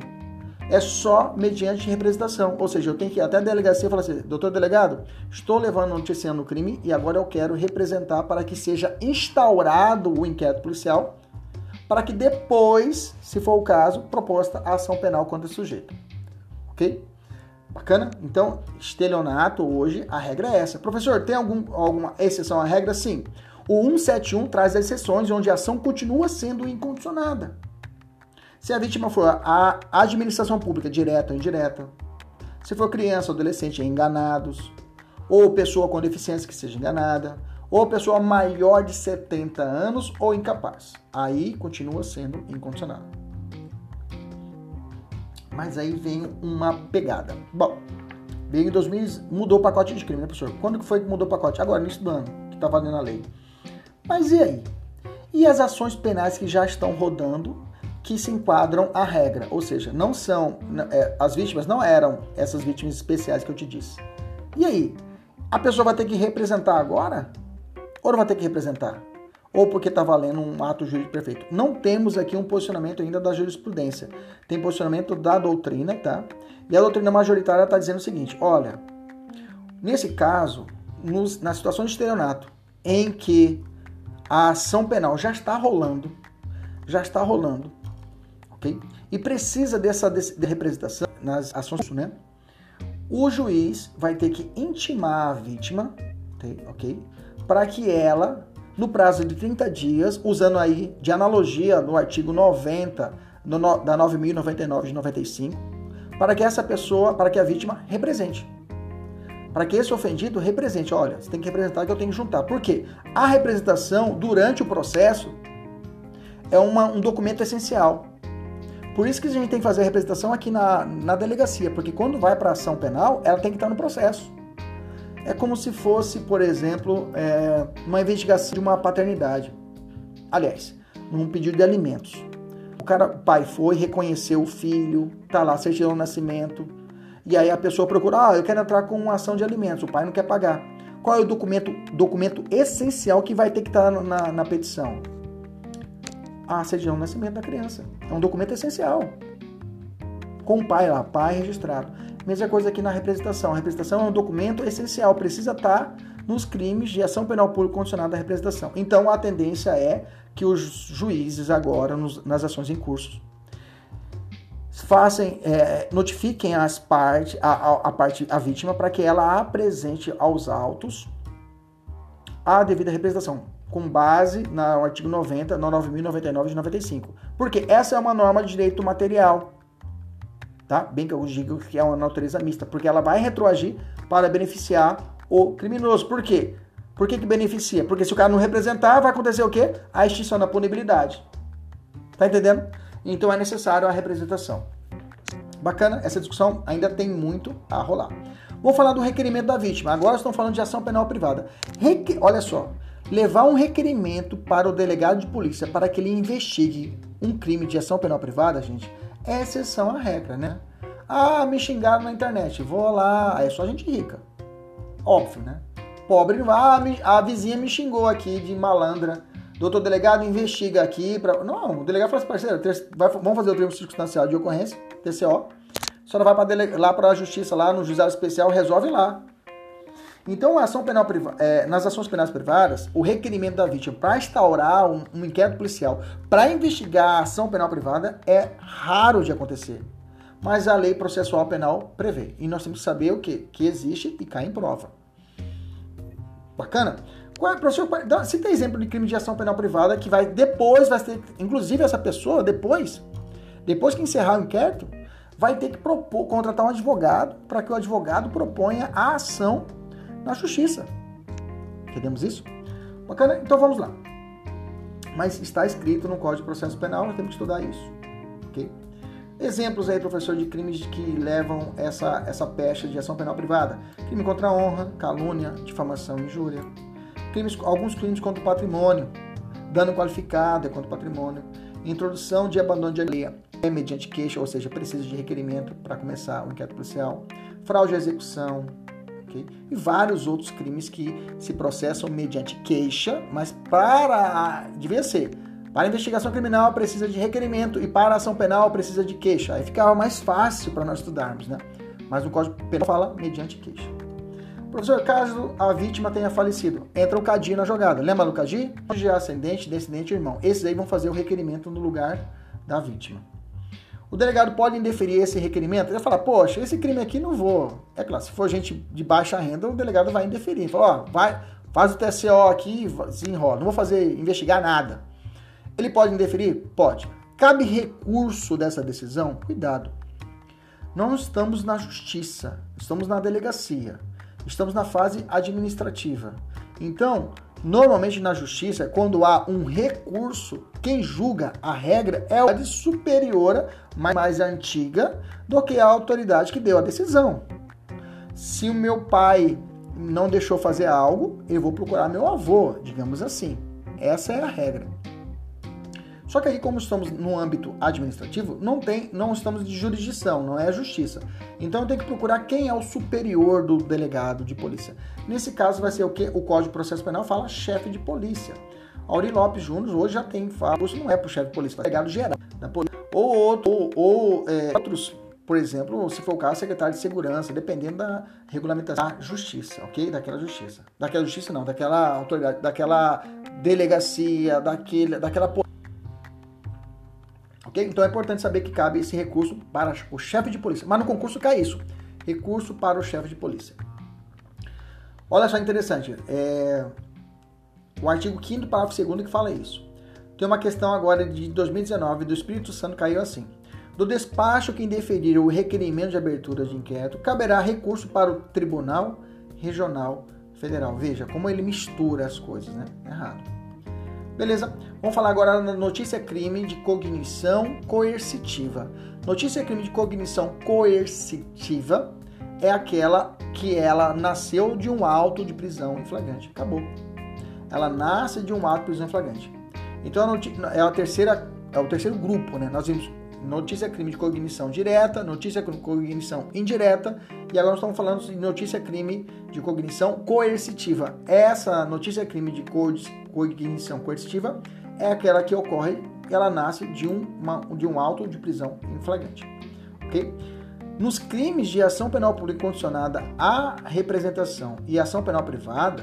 é só mediante representação. Ou seja, eu tenho que ir até a delegacia e falar assim, doutor delegado, estou levando noticiando o crime e agora eu quero representar para que seja instaurado o inquérito policial, para que depois, se for o caso, proposta a ação penal contra o sujeito. Ok? Bacana? Então, estelionato hoje, a regra é essa. Professor, tem algum, alguma exceção à regra? Sim. O 171 traz exceções onde a ação continua sendo incondicionada. Se a vítima for a administração pública, direta ou indireta, se for criança ou adolescente enganados, ou pessoa com deficiência que seja enganada, ou pessoa maior de 70 anos ou incapaz. Aí continua sendo incondicional. Mas aí vem uma pegada. Bom, veio em 2000, mudou o pacote de crime, né, professor? Quando que foi que mudou o pacote? Agora, no do ano, que está valendo a lei. Mas e aí? E as ações penais que já estão rodando que se enquadram à regra, ou seja, não são é, as vítimas não eram essas vítimas especiais que eu te disse. E aí, a pessoa vai ter que representar agora? Ou não vai ter que representar? Ou porque está valendo um ato jurídico perfeito? Não temos aqui um posicionamento ainda da jurisprudência. Tem posicionamento da doutrina, tá? E a doutrina majoritária está dizendo o seguinte: olha, nesse caso, nos, na situação de estelionato, em que a ação penal já está rolando, já está rolando, ok? E precisa dessa de representação nas ações, né? O juiz vai ter que intimar a vítima, ok? Para que ela, no prazo de 30 dias, usando aí de analogia no artigo 90 no, da 9.099 de 95, para que essa pessoa, para que a vítima represente. para que esse ofendido represente. Olha, você tem que representar que eu tenho que juntar. Por quê? A representação durante o processo é uma, um documento essencial. Por isso que a gente tem que fazer a representação aqui na, na delegacia, porque quando vai para ação penal, ela tem que estar no processo. É como se fosse, por exemplo, é, uma investigação de uma paternidade. Aliás, num pedido de alimentos. O cara, o pai foi, reconheceu o filho, tá lá, certidão de nascimento, e aí a pessoa procura, ah, eu quero entrar com uma ação de alimentos, o pai não quer pagar. Qual é o documento, documento essencial que vai ter que estar na, na petição? A certidão de nascimento da criança. É um documento essencial. Com o pai lá, pai registrado. Mesma coisa aqui na representação. A representação é um documento essencial, precisa estar nos crimes de ação penal pública condicionada à representação. Então a tendência é que os juízes agora, nos, nas ações em curso, façam, é, notifiquem as parte, a, a, a, parte, a vítima para que ela apresente aos autos a devida representação, com base no artigo 90, no 9.099 de 95. Porque essa é uma norma de direito material. Tá? Bem que eu digo que é uma natureza mista, porque ela vai retroagir para beneficiar o criminoso. Por quê? Por que, que beneficia? Porque se o cara não representar, vai acontecer o quê? A extinção da punibilidade. Tá entendendo? Então é necessário a representação. Bacana, essa discussão ainda tem muito a rolar. Vamos falar do requerimento da vítima. Agora estamos falando de ação penal privada. Reque... Olha só, levar um requerimento para o delegado de polícia para que ele investigue um crime de ação penal privada, gente, é exceção à regra, né? Ah, me xingaram na internet, vou lá, aí é só gente rica. Óbvio, né? Pobre, ah, a vizinha me xingou aqui de malandra Doutor delegado, investiga aqui. Pra... Não, o delegado fala assim, parceiro, vai, vamos fazer o termo circunstancial de ocorrência, TCO. A senhora vai pra dele... lá para a justiça, lá no juizado especial, resolve lá. Então, ação penal é, nas ações penais privadas, o requerimento da vítima para instaurar um, um inquérito policial para investigar a ação penal privada é raro de acontecer. Mas a lei processual penal prevê. E nós temos que saber o que? Que existe e cai em prova. Bacana? Qual é, professor, cita exemplo de crime de ação penal privada que vai depois, vai ter, inclusive essa pessoa, depois, depois que encerrar o inquérito, vai ter que propor, contratar um advogado para que o advogado proponha a ação na justiça. Entendemos isso? Bacana? Então vamos lá. Mas está escrito no Código de Processo Penal, nós temos que estudar isso. Ok? Exemplos aí, professor, de crimes que levam essa, essa pecha de ação penal privada: crime contra a honra, calúnia, difamação, injúria crimes, alguns crimes contra o patrimônio, dano qualificado é contra o patrimônio, introdução de abandono de alheia é mediante queixa, ou seja, precisa de requerimento para começar o inquérito policial, fraude à execução, e vários outros crimes que se processam mediante queixa, mas para devia ser para investigação criminal precisa de requerimento e para ação penal precisa de queixa. Aí ficava mais fácil para nós estudarmos, né? Mas no Código Penal fala mediante queixa. Professor, caso a vítima tenha falecido, entra o CADI na jogada. Lembra do CADI? De ascendente, descendente e irmão. Esses aí vão fazer o requerimento no lugar da vítima. O delegado pode indeferir esse requerimento? Ele vai falar, poxa, esse crime aqui não vou. É claro, se for gente de baixa renda, o delegado vai indeferir. Fala, ó, vai, faz o TCO aqui e se enrola. Não vou fazer, investigar nada. Ele pode indeferir? Pode. Cabe recurso dessa decisão? Cuidado. Não estamos na justiça, estamos na delegacia. Estamos na fase administrativa. Então, normalmente na justiça, quando há um recurso, quem julga a regra é a autoridade superior, mais antiga do que a autoridade que deu a decisão. Se o meu pai não deixou fazer algo, eu vou procurar meu avô, digamos assim. Essa é a regra. Só que aí, como estamos no âmbito administrativo, não tem, não estamos de jurisdição, não é justiça. Então eu tenho que procurar quem é o superior do delegado de polícia. Nesse caso vai ser o que o Código de Processo Penal fala chefe de polícia. Auri Lopes Júnior hoje já tem fala, isso não é para o chefe de polícia, é delegado geral da polícia. Ou, outro, ou, ou é, outros, por exemplo, se for o caso, secretário de segurança, dependendo da regulamentação da justiça, ok? Daquela justiça. Daquela justiça não, daquela autoridade, daquela delegacia, daquele, daquela então é importante saber que cabe esse recurso para o chefe de polícia. Mas no concurso cai isso. Recurso para o chefe de polícia. Olha só interessante. É... O artigo 5 parágrafo 2 que fala isso. Tem uma questão agora de 2019 do Espírito Santo caiu assim. Do despacho que indeferir o requerimento de abertura de inquérito, caberá recurso para o tribunal regional, federal. Veja como ele mistura as coisas, né? Errado. Beleza? Vamos falar agora na notícia crime de cognição coercitiva. Notícia crime de cognição coercitiva é aquela que ela nasceu de um auto de prisão em flagrante. Acabou. Ela nasce de um ato de prisão em flagrante. Então é a terceira é o terceiro grupo, né? Nós vimos notícia crime de cognição direta, notícia crime de cognição indireta e agora nós estamos falando de notícia crime de cognição coercitiva. Essa notícia crime de cognição coercitiva é aquela que ocorre, ela nasce de um, uma, de um auto de prisão em flagrante. Ok? Nos crimes de ação penal pública condicionada à representação e ação penal privada,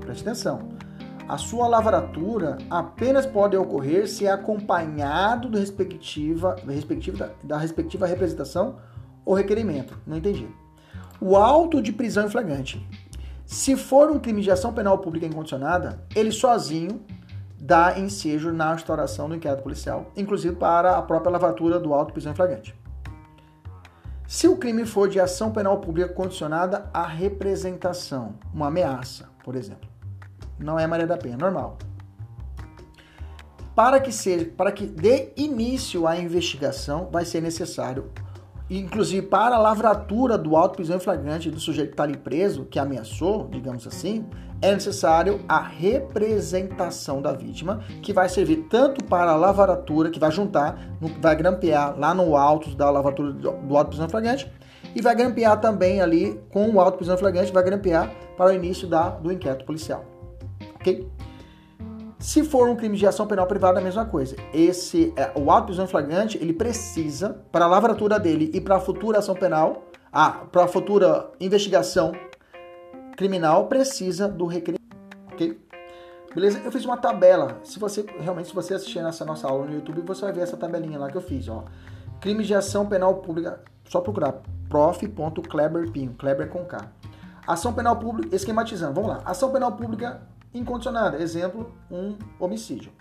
preste atenção, a sua lavratura apenas pode ocorrer se é acompanhado do respectiva, respectiva, da, da respectiva representação ou requerimento. Não entendi. O auto de prisão em flagrante. Se for um crime de ação penal pública incondicionada, ele sozinho dá ensejo na instauração do inquérito policial, inclusive para a própria lavratura do auto prisão em flagrante. Se o crime for de ação penal pública condicionada à representação, uma ameaça, por exemplo, não é Maria da Penha, normal. Para que seja, para que dê início à investigação, vai ser necessário, inclusive para a lavratura do auto prisão em flagrante do sujeito que está ali preso, que ameaçou, digamos assim, é necessário a representação da vítima, que vai servir tanto para a lavratura, que vai juntar, vai grampear lá no alto da lavratura do auto prisão em flagrante, e vai grampear também ali com o auto prisão em flagrante, vai grampear para o início da, do inquérito policial ok? Se for um crime de ação penal privada, a mesma coisa. Esse, é, o ato de prisão em flagrante, ele precisa, para a lavratura dele e para a futura ação penal, para a futura investigação criminal, precisa do requerimento, ok? Beleza? Eu fiz uma tabela. Se você realmente, se você assistir nessa nossa aula no YouTube, você vai ver essa tabelinha lá que eu fiz, ó. Crimes de ação penal pública, só procurar prof.kleberpinho, Kleber com K. Ação penal pública, esquematizando, vamos lá. Ação penal pública incondicionada. Exemplo, um homicídio.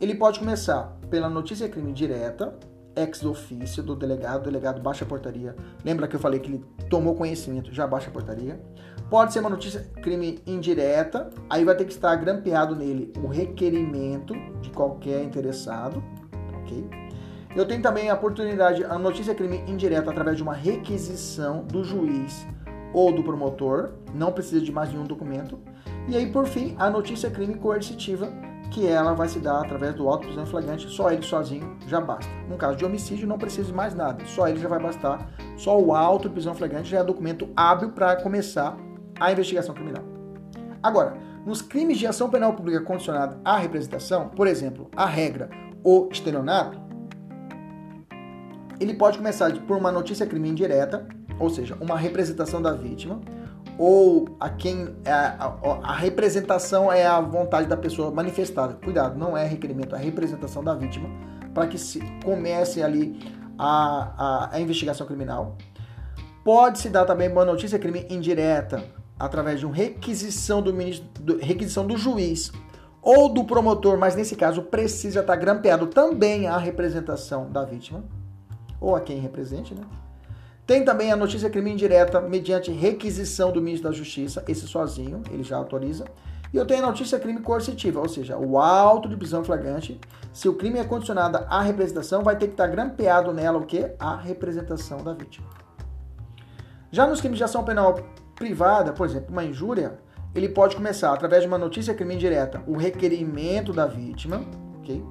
Ele pode começar pela notícia crime direta, ex ofício do delegado, o delegado baixa a portaria. Lembra que eu falei que ele tomou conhecimento, já baixa a portaria. Pode ser uma notícia crime indireta, aí vai ter que estar grampeado nele o requerimento de qualquer interessado, ok? Eu tenho também a oportunidade, a notícia crime indireta através de uma requisição do juiz ou do promotor, não precisa de mais nenhum documento. E aí, por fim, a notícia crime coercitiva, que ela vai se dar através do auto prisão flagrante, só ele sozinho já basta. No caso de homicídio, não precisa de mais nada, só ele já vai bastar. Só o auto prisão flagrante já é documento hábil para começar a investigação criminal. Agora, nos crimes de ação penal pública condicionada à representação, por exemplo, a regra ou estelionato, ele pode começar por uma notícia crime indireta, ou seja, uma representação da vítima, ou a quem é a, a, a, representação é a vontade da pessoa manifestada. Cuidado, não é requerimento, é a representação da vítima para que se comece ali a, a, a investigação criminal. Pode se dar também uma notícia crime indireta através de uma requisição do, ministro, do, requisição do juiz ou do promotor, mas nesse caso precisa estar grampeado também a representação da vítima ou a quem represente, né? Tem também a notícia crime indireta mediante requisição do ministro da Justiça, esse sozinho, ele já autoriza. E eu tenho a notícia crime coercitiva, ou seja, o auto de prisão flagrante. Se o crime é condicionado à representação, vai ter que estar grampeado nela o quê? A representação da vítima. Já nos crimes de ação penal privada, por exemplo, uma injúria, ele pode começar através de uma notícia crime indireta, o requerimento da vítima, ok?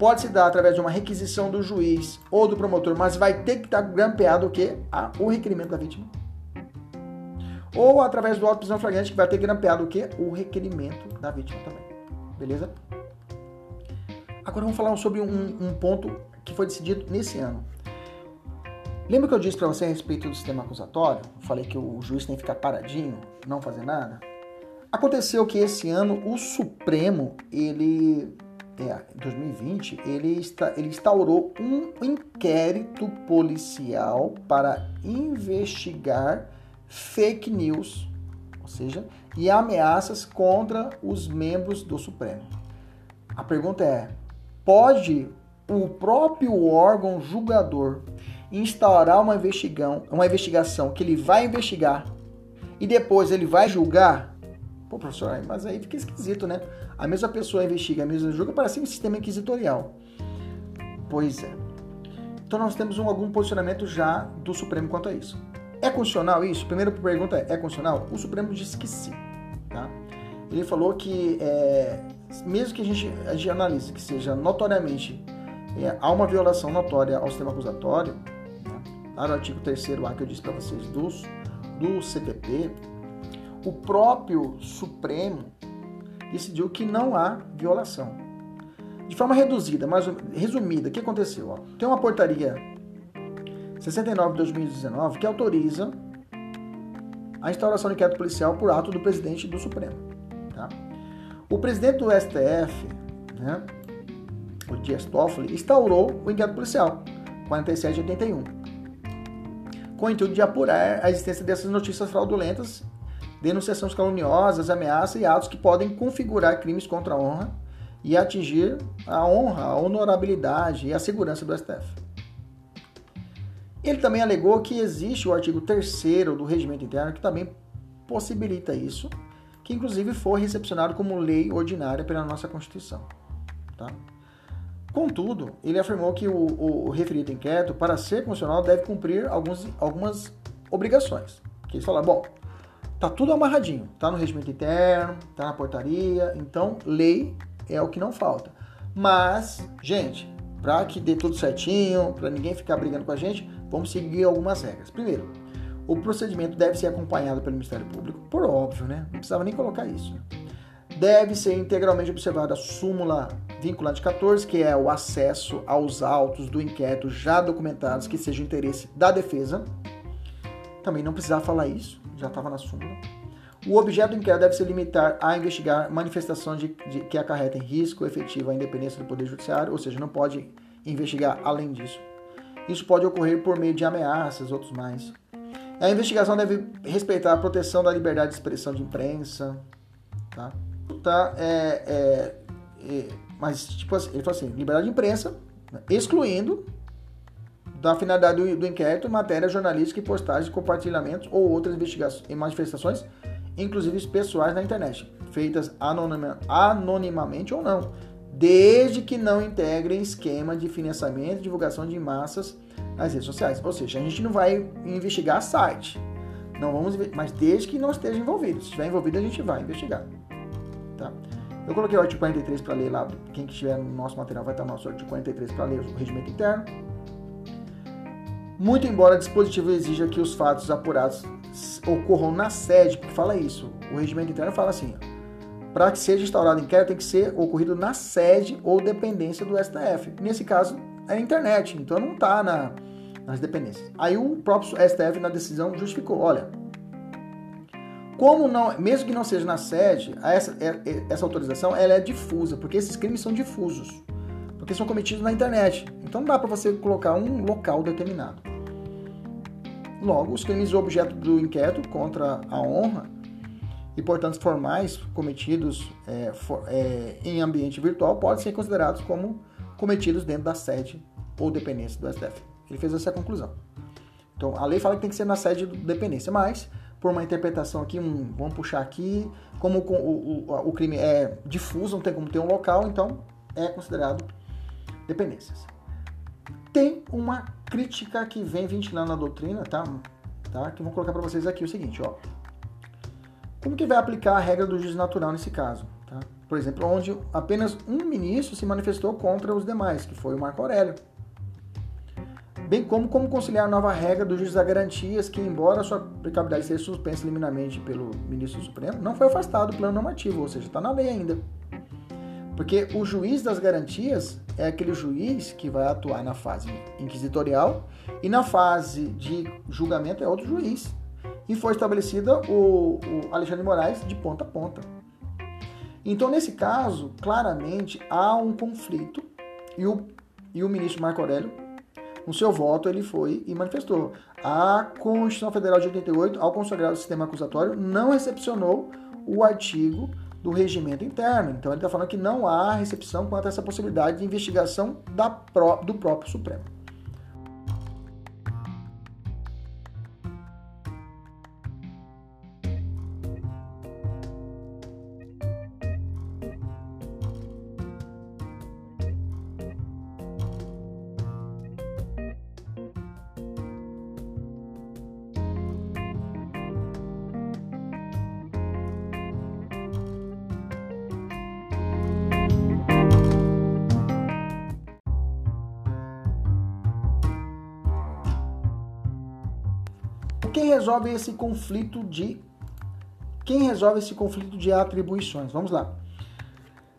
Pode se dar através de uma requisição do juiz ou do promotor, mas vai ter que estar grampeado o quê? o requerimento da vítima. Ou através do auto prisão flagrante, que vai ter grampeado o quê? O requerimento da vítima também. Beleza? Agora vamos falar sobre um, um ponto que foi decidido nesse ano. Lembra que eu disse para você a respeito do sistema acusatório? falei que o juiz tem que ficar paradinho, não fazer nada. Aconteceu que esse ano o Supremo ele é, 2020, ele, está, ele instaurou um inquérito policial para investigar fake news, ou seja, e ameaças contra os membros do Supremo. A pergunta é: pode o próprio órgão julgador instaurar uma investigação, uma investigação que ele vai investigar e depois ele vai julgar, pô, professor, mas aí fica esquisito, né? A mesma pessoa investiga, a mesma julga, parece um sistema inquisitorial. Pois é. Então nós temos um, algum posicionamento já do Supremo quanto a isso. É constitucional isso? Primeira pergunta é, é constitucional? O Supremo disse que sim. Tá? Ele falou que, é, mesmo que a gente, a gente analise que seja notoriamente, é, há uma violação notória ao sistema acusatório, né? lá no artigo 3º A que eu disse para vocês, do, do CPP, o próprio Supremo decidiu que não há violação. De forma reduzida, mas resumida, o que aconteceu? Ó, tem uma portaria 69 de 2019 que autoriza a instauração de inquérito policial por ato do presidente do Supremo. Tá? O presidente do STF, né, o Dias Toffoli, instaurou o inquérito policial 4781, com o intuito de apurar a existência dessas notícias fraudulentas, denunciações caluniosas, ameaças e atos que podem configurar crimes contra a honra e atingir a honra, a honorabilidade e a segurança do STF. Ele também alegou que existe o artigo 3 do Regimento Interno que também possibilita isso, que inclusive foi recepcionado como lei ordinária pela nossa Constituição. Tá? Contudo, ele afirmou que o, o, referido inquérito, para ser constitucional, deve cumprir alguns, algumas obrigações. Que eles falaram, bom, tá tudo amarradinho, tá no regimento interno, tá na portaria, então lei é o que não falta. Mas, gente, para que dê tudo certinho, para ninguém ficar brigando com a gente, vamos seguir algumas regras. Primeiro, o procedimento deve ser acompanhado pelo Ministério Público, por óbvio, né? Não precisava nem colocar isso. Deve ser integralmente observada a súmula vinculante 14, que é o acesso aos autos do inquérito já documentados que seja interesse da defesa. Também não precisava falar isso, já estava na súmula. O objeto do inquérito deve se limitar a investigar manifestações de, de, que acarretem risco efetivo à independência do Poder Judiciário, ou seja, não pode investigar além disso. Isso pode ocorrer por meio de ameaças, outros mais. A investigação deve respeitar a proteção da liberdade de expressão de imprensa, tá? tá é, é, é, mas, tipo assim, ele falou assim, liberdade de imprensa, né, excluindo da finalidade do, do inquérito matéria jornalística e postagens, compartilhamentos ou outras investigações e manifestações inclusive pessoais na internet, feitas anonima, anonimamente ou não, desde que não integrem esquema de financiamento e divulgação de massas nas redes sociais. Ou seja, a gente não vai investigar site, não vamos, mas desde que não esteja envolvido. Se estiver envolvido, a gente vai investigar. Tá? Eu coloquei o artigo 43 para ler lá, quem que estiver no nosso material vai estar no nosso artigo 43 para ler o regimento interno. Muito embora o dispositivo exija que os fatos apurados ocorram na sede, porque fala isso. O regimento interno fala assim: para que seja instaurado inquérito, tem que ser ocorrido na sede ou dependência do STF. Nesse caso, é a internet, então não está na, nas dependências. Aí o próprio STF, na decisão, justificou: olha, como não, mesmo que não seja na sede, essa, é, é, essa autorização ela é difusa, porque esses crimes são difusos, porque são cometidos na internet. Então não dá para você colocar um local determinado. Logo, os crimes objeto do inquérito contra a honra e, portanto, formais cometidos é, for, é, em ambiente virtual podem ser considerados como cometidos dentro da sede ou dependência do STF. Ele fez essa conclusão. Então, a lei fala que tem que ser na sede do dependência, mas, por uma interpretação aqui, um, vamos puxar aqui, como o, o, o crime é difuso, não tem como ter um local, então é considerado dependências. Tem uma crítica que vem ventilando na doutrina, tá? tá? Que vou colocar para vocês aqui o seguinte, ó. Como que vai aplicar a regra do juiz natural nesse caso? Tá? Por exemplo, onde apenas um ministro se manifestou contra os demais, que foi o Marco Aurélio. Bem como como conciliar a nova regra do juiz das garantias, que embora sua aplicabilidade seja suspensa liminarmente pelo ministro Supremo, não foi afastado do plano normativo, ou seja, está na lei ainda. Porque o juiz das garantias é aquele juiz que vai atuar na fase inquisitorial e na fase de julgamento é outro juiz. E foi estabelecida o, o Alexandre Moraes de ponta a ponta. Então, nesse caso, claramente há um conflito e o, e o ministro Marco Aurélio, no seu voto, ele foi e manifestou. A Constituição Federal de 88, ao consagrar o sistema acusatório, não recepcionou o artigo do regimento interno. Então ele está falando que não há recepção quanto a essa possibilidade de investigação da pró do próprio Supremo. Esse conflito de quem resolve esse conflito de atribuições? Vamos lá.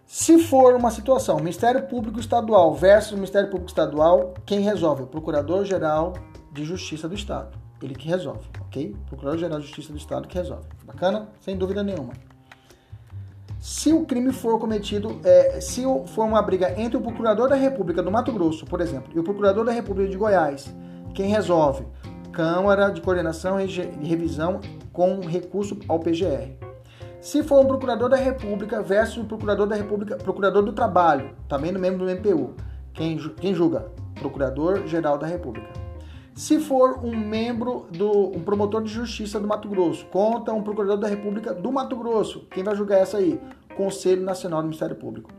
Se for uma situação, Ministério Público Estadual versus Ministério Público Estadual, quem resolve? O Procurador-Geral de Justiça do Estado. Ele que resolve, ok? Procurador-Geral de Justiça do Estado que resolve. Bacana? Sem dúvida nenhuma. Se o crime for cometido, é, se for uma briga entre o Procurador da República do Mato Grosso, por exemplo, e o Procurador da República de Goiás, quem resolve? Câmara de Coordenação e Revisão com recurso ao PGR. Se for um procurador da República versus o procurador da República, procurador do Trabalho, também no membro do MPU, quem, quem julga? Procurador-Geral da República. Se for um membro do um promotor de justiça do Mato Grosso, conta um procurador da República do Mato Grosso, quem vai julgar essa aí? Conselho Nacional do Ministério Público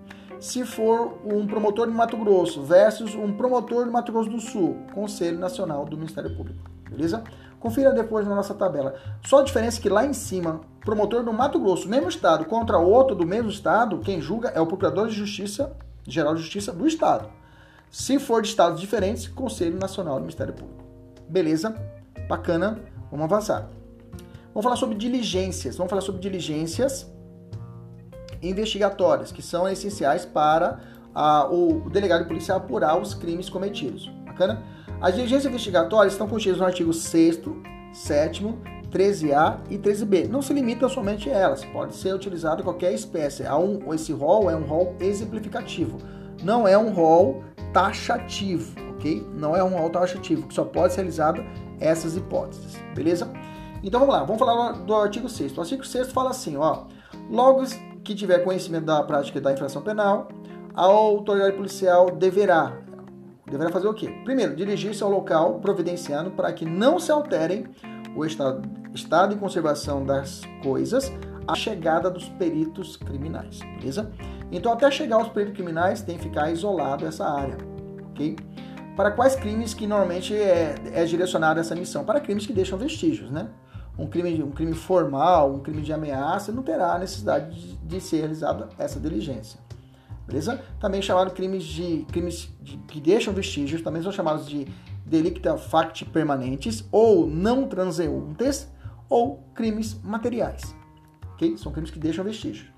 se for um promotor de Mato Grosso versus um promotor de Mato Grosso do Sul, Conselho Nacional do Ministério Público, beleza? Confira depois na nossa tabela. Só a diferença é que lá em cima, promotor do Mato Grosso, mesmo estado, contra outro do mesmo estado, quem julga é o Procurador de Justiça, Geral de Justiça do estado. Se for de estados diferentes, Conselho Nacional do Ministério Público. Beleza? Bacana. Vamos avançar. Vamos falar sobre diligências. Vamos falar sobre diligências investigatórias, que são essenciais para a, o, delegado policial apurar os crimes cometidos. Bacana? As diligências investigatórias estão contidas no artigo 6 7 13A e 13B. Não se limitam somente a elas, pode ser utilizado qualquer espécie. Um, esse rol é um rol exemplificativo, não é um rol taxativo, ok? Não é um rol taxativo, que só pode ser realizado essas hipóteses, beleza? Então vamos lá, vamos falar do artigo 6 O artigo 6 fala assim, ó, logo que tiver conhecimento da prática da infração penal, a autoridade policial deverá deverá fazer o quê? Primeiro, dirigir-se ao local providenciando para que não se alterem o estado, estado de conservação das coisas a chegada dos peritos criminais, beleza? Então, até chegar aos peritos criminais, tem que ficar isolado essa área, ok? Para quais crimes que normalmente é, é direcionada essa missão? Para crimes que deixam vestígios, né? um crime, um crime formal, um crime de ameaça, não terá necessidade de, de ser realizada essa diligência. Beleza? Também chamado crimes de crimes de, que deixam vestígios, também são chamados de delicta facti permanentes ou não transeuntes ou crimes materiais. Ok? São crimes que deixam vestígios.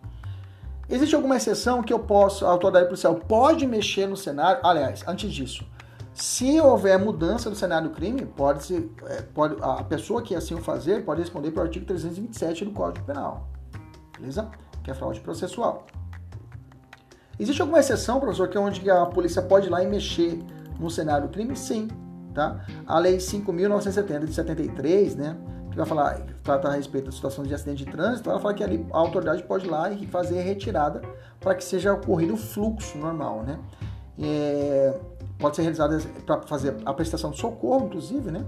Existe alguma exceção que eu posso, a autoridade policial pode mexer no cenário? Aliás, antes disso, se houver mudança do cenário do crime, pode ser, é, pode, a pessoa que assim o fazer pode responder para o artigo 327 do Código Penal. Beleza? Que é fraude processual. Existe alguma exceção, professor, que é onde a polícia pode ir lá e mexer no cenário do crime? Sim. Tá? A Lei 5.970 de 73, né, que vai falar, trata a respeito da situação de acidente de trânsito, ela fala que ali a autoridade pode ir lá e fazer a retirada para que seja ocorrido o fluxo normal, né? É, pode ser realizada para fazer a prestação de socorro, inclusive, né?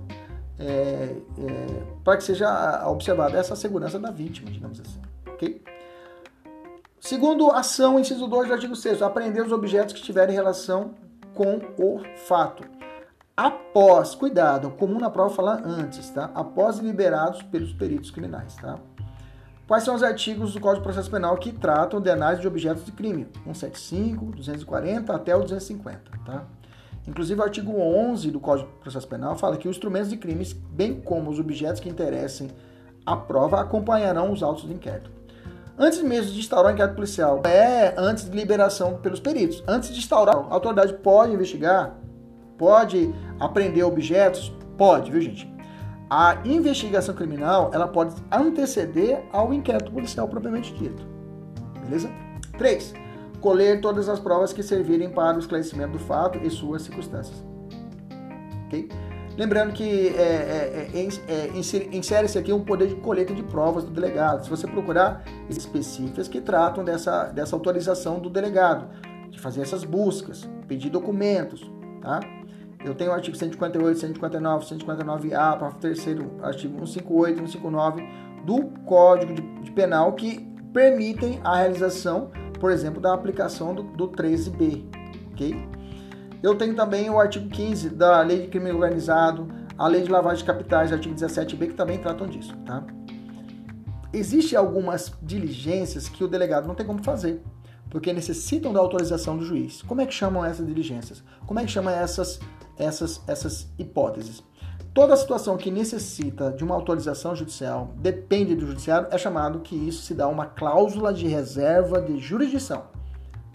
É, é, para que seja observada essa segurança da vítima, digamos assim. Ok? Segundo ação, inciso 2 do artigo 6, apreender os objetos que tiverem relação com o fato. Após, cuidado, comum na prova falar antes, tá? Após liberados pelos peritos criminais, tá? Quais são os artigos do Código de Processo Penal que tratam de análise de objetos de crime? 175, 240 até o 250, tá? Inclusive, o artigo 11 do Código de Processo Penal fala que os instrumentos de crimes, bem como os objetos que interessem a prova, acompanharão os autos do inquérito. Antes mesmo de instaurar o inquérito policial, é antes de liberação pelos peritos. Antes de instaurar, a autoridade pode investigar, pode apreender objetos, pode, viu gente? A investigação criminal, ela pode anteceder ao inquérito policial propriamente dito. Beleza? 3 colher todas as provas que servirem para o esclarecimento do fato e suas circunstâncias. Ok? Lembrando que é, é, é, é insere-se aqui um poder de colheita de provas do delegado. Se você procurar específicas que tratam dessa, dessa autorização do delegado, de fazer essas buscas, pedir documentos, tá? Eu tenho o artigo 158, 159, 159A, parágrafo 3 artigo 158, 159 do Código de, de Penal que permitem a realização por exemplo, da aplicação do, do 13B, ok? Eu tenho também o artigo 15 da Lei de Crime Organizado, a Lei de Lavagem de Capitais, artigo 17B, que também tratam disso, tá? Existem algumas diligências que o delegado não tem como fazer, porque necessitam da autorização do juiz. Como é que chamam essas diligências? Como é que chamam essas, essas, essas hipóteses? toda situação que necessita de uma autorização judicial, depende do judiciário, é chamado que isso se dá uma cláusula de reserva de jurisdição,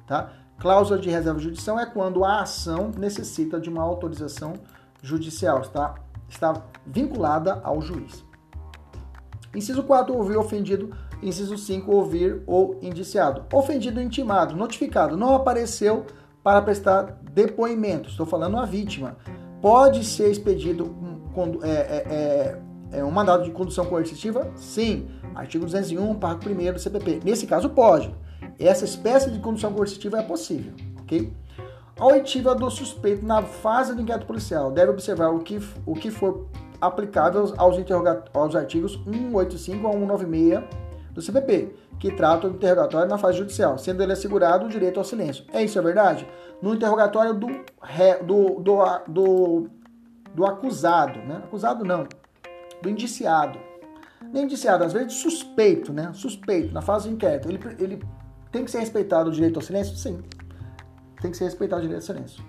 tá? Cláusula de reserva de é quando a ação necessita de uma autorização judicial, está, está vinculada ao juiz. Inciso 4, ouvir ofendido. Inciso 5, ouvir ou indiciado. Ofendido intimado, notificado, não apareceu para prestar depoimento. Estou falando a vítima. Pode ser expedido um, é, é, é, é um mandado de condução coercitiva? Sim. Artigo 201, parágrafo 1 do CPP. Nesse caso, pode. Essa espécie de condução coercitiva é possível, ok? A oitiva do suspeito na fase do inquérito policial deve observar o que, o que for aplicável aos, aos artigos 185 a 196 do CPP, que trata o interrogatório na fase judicial, sendo ele assegurado o direito ao silêncio. É isso, é verdade? No interrogatório do, do, do, do, do acusado, né? Acusado não, do indiciado. Nem indiciado, às vezes suspeito, né? Suspeito, na fase do inquérito. Ele, ele tem que ser respeitado o direito ao silêncio? Sim. Tem que ser respeitado o direito ao silêncio.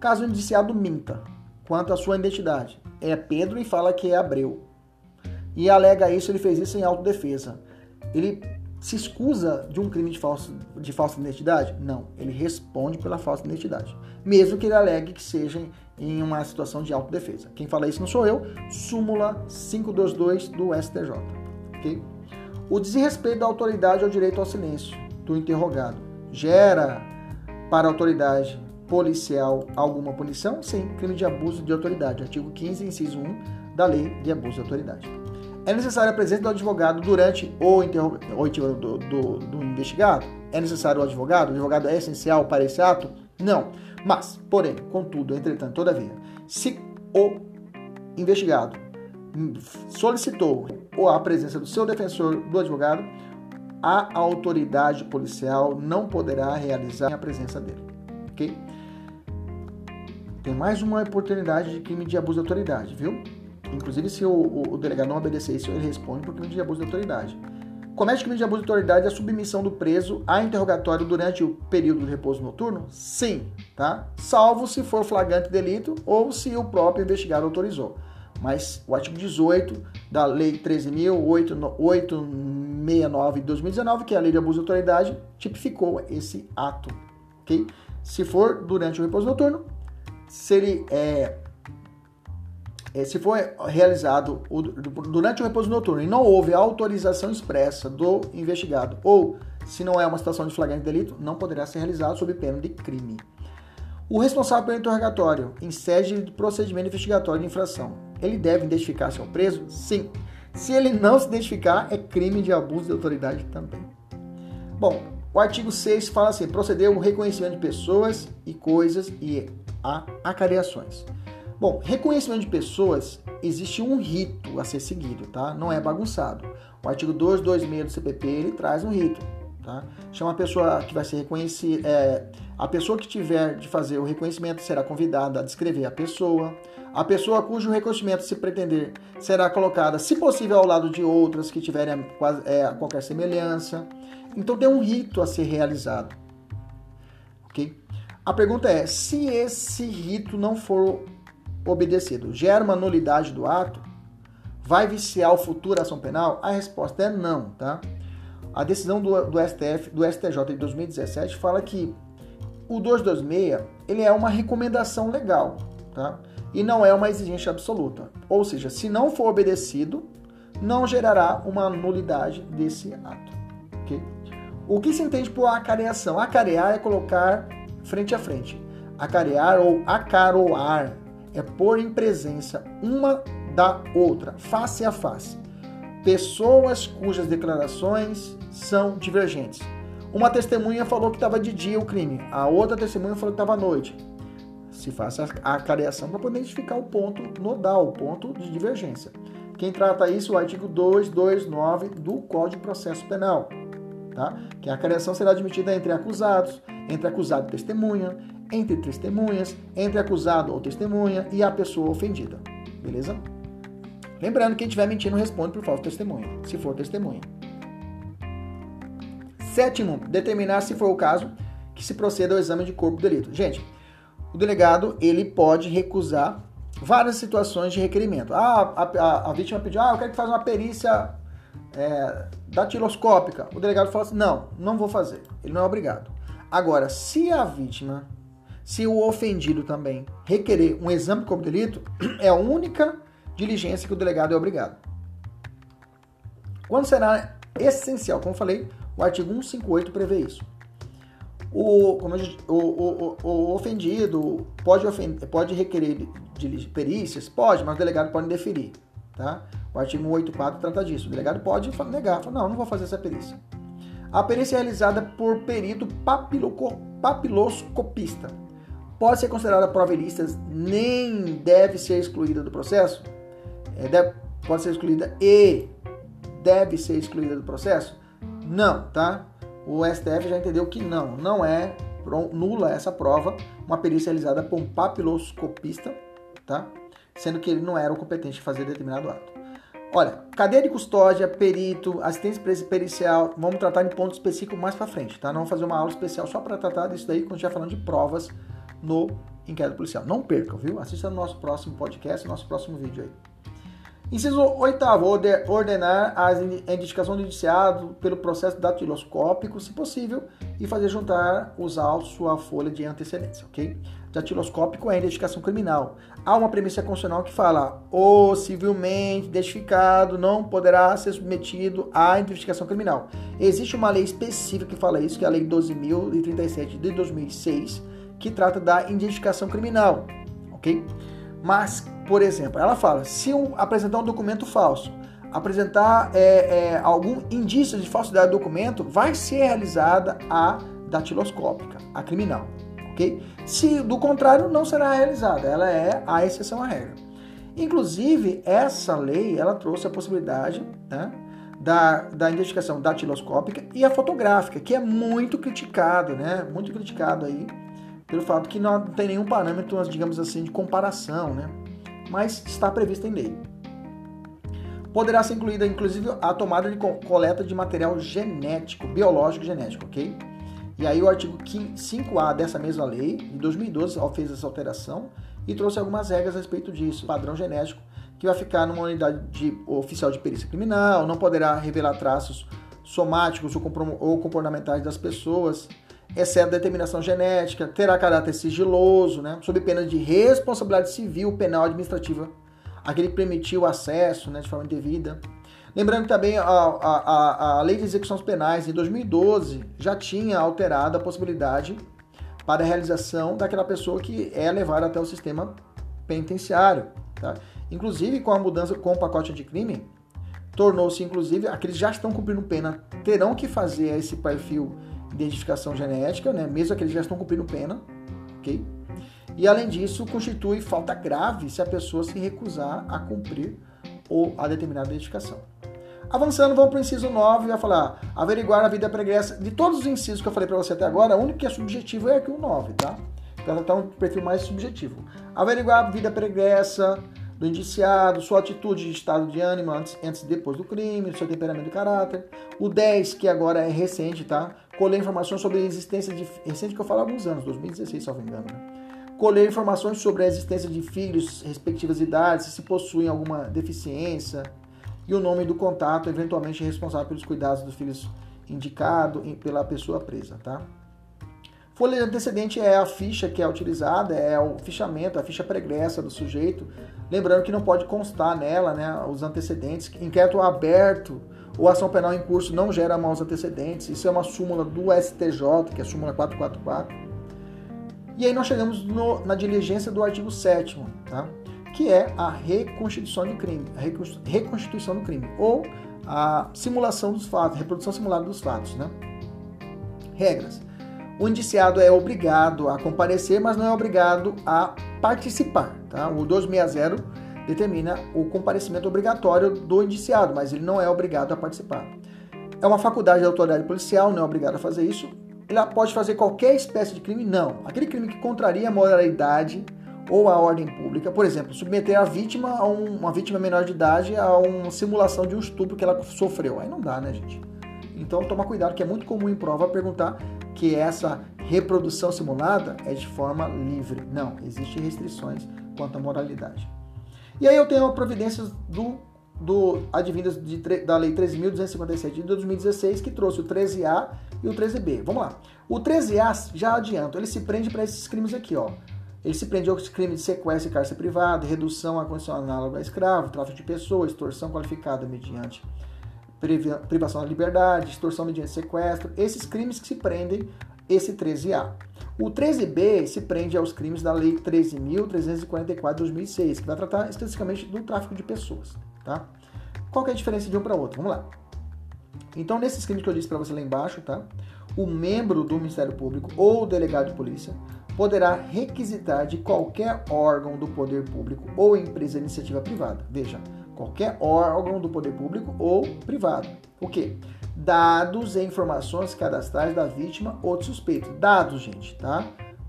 Caso o indiciado minta quanto à sua identidade, é Pedro e fala que é Abreu e alega isso, ele fez isso em autodefesa. Ele se escusa de um crime de, falso, de falsa identidade? Não, ele responde pela falsa identidade, mesmo que ele alegue que seja em uma situação de autodefesa. Quem fala isso não sou eu, súmula 522 do STJ. Okay? O desrespeito da autoridade ao direito ao silêncio do interrogado gera para a autoridade policial alguma punição? Sim, crime de abuso de autoridade, artigo 15, inciso 1 da Lei de Abuso de Autoridade. É necessária a presença do advogado durante o interrogatório do, do, do, investigado? É necessário o advogado? O advogado é essencial para esse ato? Não. Mas, porém, contudo, entretanto, todavia, se o investigado solicitou a presença do seu defensor, do advogado, a autoridade policial não poderá realizar a presença dele. Ok? Tem mais uma oportunidade de crime de abuso de autoridade, viu? Inclusive, se o, o, o delegado não obedecer isso, ele responde por crime de abuso de autoridade. Comete crime de abuso de autoridade a submissão do preso a interrogatório durante o período de repouso noturno? Sim, tá? Salvo se for flagrante delito ou se o próprio investigado autorizou. Mas o artigo 18 da Lei 13.869 de 2019, que é a Lei de Abuso de Autoridade, tipificou esse ato, ok? Se for durante o repouso noturno, se ele é é, se for realizado durante o repouso noturno e não houve autorização expressa do investigado ou se não é uma situação de flagrante delito, não poderá ser realizado sob pena de crime. O responsável pelo interrogatório em sede de procedimento investigatório de infração, ele deve identificar se é preso? Sim. Se ele não se identificar, é crime de abuso de autoridade também. Bom, o artigo 6 fala assim: proceder o reconhecimento de pessoas e coisas e a acareações. Bom, reconhecimento de pessoas, existe um rito a ser seguido, tá? Não é bagunçado. O artigo 226 do CPP, ele traz um rito, tá? Chama a pessoa que vai ser reconhecida, é, a pessoa que tiver de fazer o reconhecimento será convidada a descrever a pessoa. A pessoa cujo reconhecimento se pretender será colocada, se possível, ao lado de outras que tiverem é, qualquer semelhança. Então tem um rito a ser realizado, ok? A pergunta é, se esse rito não for obedecido gera uma nulidade do ato? Vai viciar o futuro ação penal? A resposta é não, tá? A decisão do, do STF, do STJ de 2017 fala que o 226 ele é uma recomendação legal, tá? E não é uma exigência absoluta. Ou seja, se não for obedecido, não gerará uma nulidade desse ato, ok? O que se entende por acareação? Acarear é colocar frente a frente. Acarear ou acaroar é pôr em presença uma da outra, face a face, pessoas cujas declarações são divergentes. Uma testemunha falou que estava de dia o crime, a outra testemunha falou que estava à noite. Se faz a careação para poder identificar o ponto nodal, o ponto de divergência. Quem trata isso é o artigo 229 do Código de Processo Penal, tá? Que a careação será admitida entre acusados, entre acusado e testemunha, entre testemunhas, entre acusado ou testemunha e a pessoa ofendida. Beleza? Lembrando que quem estiver mentindo responde por falso testemunha, se for testemunha. Sétimo, determinar se for o caso que se proceda ao exame de corpo do delito. Gente, o delegado ele pode recusar várias situações de requerimento. Ah, a, a, a vítima pediu, ah, eu quero que faça uma perícia é, datiloscópica. O delegado fala assim, não, não vou fazer. Ele não é obrigado. Agora, se a vítima, se o ofendido também requerer um exame de delito, é a única diligência que o delegado é obrigado. Quando será essencial, como falei, o artigo 158 prevê isso. O, o, o, o, ofendido pode, ofender, pode requerer perícias? Pode, mas o delegado pode deferir. Tá? O artigo 184 trata disso. O delegado pode negar, não, não vou fazer essa perícia. A perícia é realizada por perito papiloscopista. Pode ser considerada prova ilícita, nem deve ser excluída do processo? É, deve, pode ser excluída e deve ser excluída do processo? Não, tá? O STF já entendeu que não, não é nula essa prova, uma perícia realizada por um papiloscopista, tá? Sendo que ele não era o competente de fazer determinado ato. Olha, cadeia de custódia, perito, assistência pericial, vamos tratar em ponto específico mais para frente, tá? Não vamos fazer uma aula especial só para tratar disso daí quando estiver falando de provas no inquérito policial. Não percam, viu? Assista no nosso próximo podcast, nosso próximo vídeo aí. Inciso oitavo, ordenar a identificação do indiciado pelo processo datiloscópico, se possível, e fazer juntar os autos à folha de antecedência, ok? Datiloscópico é a identificação criminal. Há uma premissa constitucional que fala o civilmente identificado não poderá ser submetido à identificação criminal. Existe uma lei específica que fala isso, que é a Lei 12.037 de 2006, que trata da identificação criminal, ok? Mas por exemplo, ela fala: se eu apresentar um documento falso, apresentar é, é, algum indício de falsidade do documento, vai ser realizada a datiloscópica, a criminal, ok? Se do contrário, não será realizada. Ela é a exceção à regra. Inclusive, essa lei ela trouxe a possibilidade né, da, da identificação datiloscópica e a fotográfica, que é muito criticado, né? Muito criticado aí pelo fato que não tem nenhum parâmetro, digamos assim, de comparação, né? Mas está prevista em lei. Poderá ser incluída, inclusive, a tomada de coleta de material genético, biológico genético, ok? E aí o artigo 5A dessa mesma lei, em 2012, fez essa alteração e trouxe algumas regras a respeito disso. Padrão genético, que vai ficar numa unidade de, oficial de perícia criminal, não poderá revelar traços somáticos ou comportamentais das pessoas, exceto determinação genética, terá caráter sigiloso, né, sob pena de responsabilidade civil, penal, administrativa, aquele que permitiu o acesso né, de forma indevida. Lembrando que também a, a, a Lei de Execuções Penais, em 2012, já tinha alterado a possibilidade para a realização daquela pessoa que é levada até o sistema penitenciário. Tá? Inclusive, com a mudança com o pacote de crime, tornou-se, inclusive, aqueles que já estão cumprindo pena terão que fazer esse perfil identificação genética, né, mesmo que eles já estão cumprindo pena, ok? E além disso, constitui falta grave se a pessoa se recusar a cumprir ou a determinada identificação. Avançando, vamos para o inciso 9 e vai falar averiguar a vida pregressa. De todos os incisos que eu falei para você até agora, o único que é subjetivo é aqui o 9, tá? Para tratar um perfil mais subjetivo. Averiguar a vida pregressa, do indiciado, sua atitude de estado de ânimo antes, antes e depois do crime, seu temperamento e caráter. O 10, que agora é recente, tá? Colher informações sobre a existência de. Recente que eu falo há alguns anos, 2016, se não me engano, né? Colher informações sobre a existência de filhos, respectivas idades, se possuem alguma deficiência, e o nome do contato, eventualmente responsável pelos cuidados dos filhos indicado pela pessoa presa, tá? Folha de antecedente é a ficha que é utilizada, é o fichamento, a ficha pregressa do sujeito. Lembrando que não pode constar nela né, os antecedentes. Inquérito aberto ou ação penal em curso não gera maus antecedentes. Isso é uma súmula do STJ, que é a súmula 444. E aí nós chegamos no, na diligência do artigo 7 tá? que é a reconstituição do crime, a reconstituição do crime, ou a simulação dos fatos, reprodução simulada dos fatos. Né? Regras o indiciado é obrigado a comparecer, mas não é obrigado a participar. Tá? O 260 determina o comparecimento obrigatório do indiciado, mas ele não é obrigado a participar. É uma faculdade da autoridade policial, não é obrigado a fazer isso. Ele pode fazer qualquer espécie de crime? Não. Aquele crime que contraria a moralidade ou a ordem pública, por exemplo, submeter a vítima, a um, uma vítima menor de idade, a uma simulação de um estupro que ela sofreu. Aí não dá, né, gente? Então, toma cuidado, que é muito comum em prova perguntar que essa reprodução simulada é de forma livre. Não, existem restrições quanto à moralidade. E aí eu tenho providências do, do advindas de, da Lei 13.257 de 2016, que trouxe o 13A e o 13B. Vamos lá. O 13A, já adianto, ele se prende para esses crimes aqui, ó. Ele se prende aos crimes de sequestro e cárcere privado, redução à condição análoga a escravo, tráfico de pessoas, extorsão qualificada mediante privação da liberdade, extorsão mediante sequestro, esses crimes que se prendem esse 13A. O 13B se prende aos crimes da Lei 13.344 de 2006, que vai tratar especificamente do tráfico de pessoas. Tá? Qual é a diferença de um para outro? Vamos lá. Então, nesses crimes que eu disse para você lá embaixo, tá? o membro do Ministério Público ou o delegado de polícia poderá requisitar de qualquer órgão do poder público ou empresa de iniciativa privada. Veja, qualquer órgão do poder público ou privado. O quê? Dados e informações cadastrais da vítima ou do suspeito. Dados, gente, tá?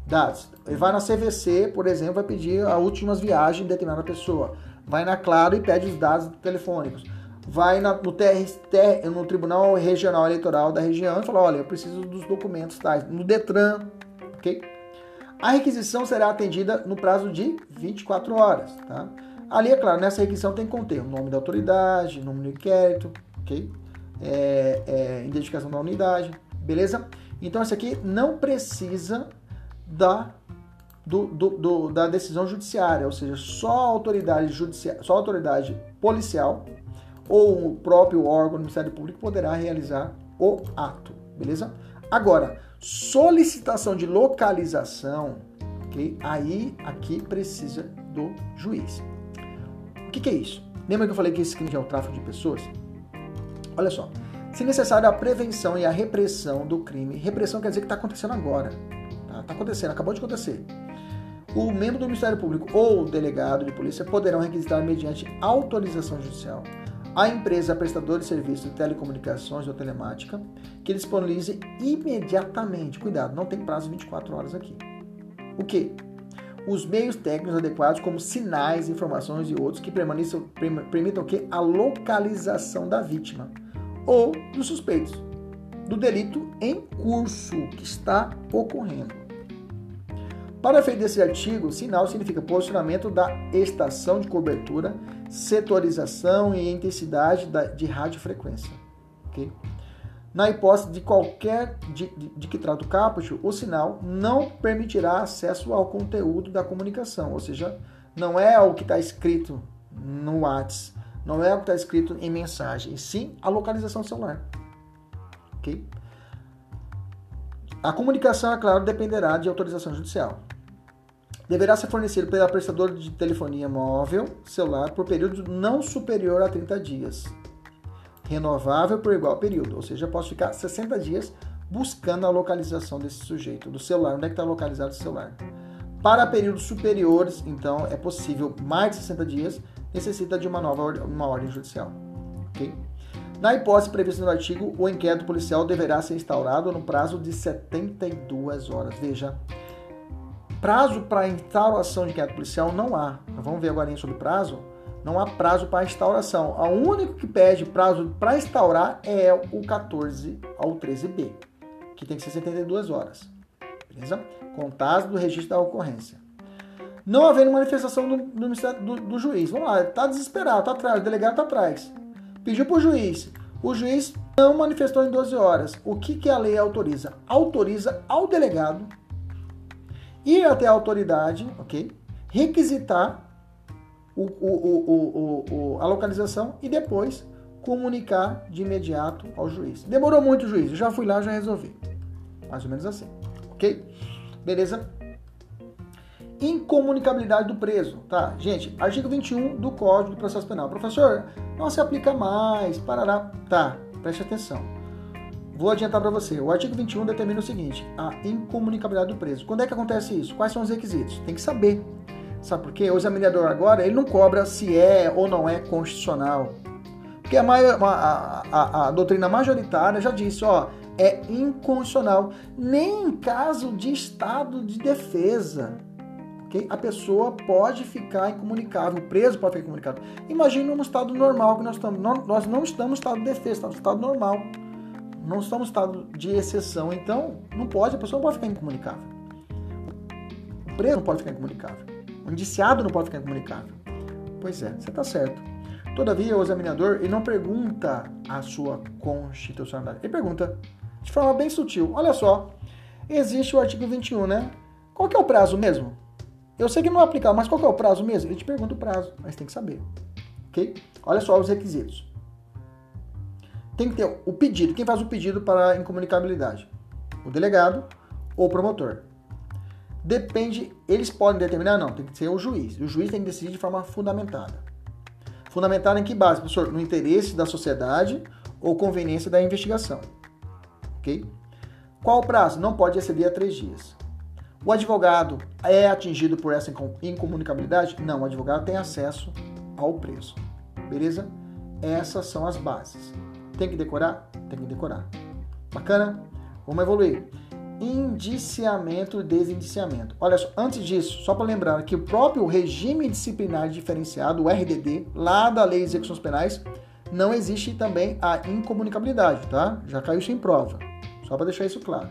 Dados. Ele vai na CVC, por exemplo, vai pedir as últimas viagens de determinada pessoa. Vai na Claro e pede os dados telefônicos. Vai na, no, TR, no Tribunal Regional Eleitoral da região e fala: olha, eu preciso dos documentos tais. No Detran, ok? A requisição será atendida no prazo de 24 horas, tá? Ali, é claro, nessa requisição tem que conter o nome da autoridade, nome do inquérito, ok? É, é, identificação da unidade, beleza? Então, essa aqui não precisa da, do, do, do, da decisão judiciária, ou seja, só a autoridade judicial, só autoridade policial ou o próprio órgão do Ministério Público poderá realizar o ato, beleza? Agora, solicitação de localização, ok? Aí, aqui precisa do juiz que, que é isso? Lembra que eu falei que esse crime é o tráfico de pessoas? Olha só. Se necessário, a prevenção e a repressão do crime. Repressão quer dizer que está acontecendo agora. Está tá acontecendo, acabou de acontecer. O membro do Ministério Público ou delegado de polícia poderão requisitar, mediante autorização judicial, a empresa prestadora de serviços de telecomunicações ou telemática que disponibilize imediatamente. Cuidado, não tem prazo de 24 horas aqui. O que? os meios técnicos adequados, como sinais, informações e outros que permitam que a localização da vítima ou dos suspeitos do delito em curso que está ocorrendo. Para efeito desse artigo, sinal significa posicionamento da estação de cobertura, setorização e intensidade de radiofrequência. Okay? Na hipótese de qualquer de, de, de, que trata o caput, o sinal não permitirá acesso ao conteúdo da comunicação, ou seja, não é o que está escrito no WhatsApp, não é o que está escrito em mensagem, e sim a localização celular. Ok? A comunicação, é claro, dependerá de autorização judicial. Deverá ser fornecido pela prestadora de telefonia móvel celular por período não superior a 30 dias renovável por igual período, ou seja, posso ficar 60 dias buscando a localização desse sujeito, do celular, onde é que está localizado o celular. Para períodos superiores, então, é possível mais de 60 dias, necessita de uma nova uma ordem judicial. Okay? Na hipótese prevista no artigo, o inquérito policial deverá ser instaurado no prazo de 72 horas. Veja, prazo para instauração de inquérito policial não há. Vamos ver agora sobre prazo não há prazo para instauração. O único que pede prazo para instaurar é o 14 ao 13B, que tem que ser 72 horas. Beleza? Contato do registro da ocorrência. Não havendo manifestação do, do, do, juiz. Vamos lá, está desesperado, está atrás, o delegado está atrás. Pediu para o juiz. O juiz não manifestou em 12 horas. O que, que a lei autoriza? Autoriza ao delegado ir até a autoridade, ok? Requisitar o, o, o, a localização e depois comunicar de imediato ao juiz. Demorou muito juiz, eu já fui lá, já resolvi. Mais ou menos assim, ok? Beleza? Incomunicabilidade do preso, tá? Gente, artigo 21 do Código de Processo Penal. Professor, não se aplica mais, parará. Tá, preste atenção. Vou adiantar para você. O artigo 21 determina o seguinte: a incomunicabilidade do preso. Quando é que acontece isso? Quais são os requisitos? Tem que saber. Sabe por quê? O examinador agora ele não cobra se é ou não é constitucional. Porque a, maior, a, a, a doutrina majoritária já disse, ó, é inconstitucional. Nem em caso de estado de defesa. Okay? A pessoa pode ficar incomunicável, o preso pode ficar incomunicável. Imagine um estado normal que nós estamos. Nós não estamos no estado de defesa, estamos no estado normal. Não estamos no estado de exceção. Então, não pode, a pessoa não pode ficar incomunicável. O preso não pode ficar incomunicável. O indiciado não pode ficar incomunicável. Pois é, você está certo. Todavia, o examinador ele não pergunta a sua constitucionalidade. Ele pergunta de forma bem sutil. Olha só, existe o artigo 21, né? Qual que é o prazo mesmo? Eu sei que não é aplicável, mas qual é o prazo mesmo? Ele te pergunta o prazo, mas tem que saber. Ok? Olha só os requisitos. Tem que ter o pedido. Quem faz o pedido para incomunicabilidade? O delegado ou o promotor. Depende, eles podem determinar? Não, tem que ser o juiz. O juiz tem que decidir de forma fundamentada. Fundamentada em que base, professor? No interesse da sociedade ou conveniência da investigação. Ok? Qual o prazo? Não pode exceder a três dias. O advogado é atingido por essa incomunicabilidade? Não, o advogado tem acesso ao preço. Beleza? Essas são as bases. Tem que decorar? Tem que decorar. Bacana? Vamos evoluir. Indiciamento e desindiciamento. Olha só, antes disso, só para lembrar que o próprio regime disciplinar diferenciado, o RDD, lá da Lei de Execuções Penais, não existe também a incomunicabilidade, tá? Já caiu isso em prova. Só para deixar isso claro.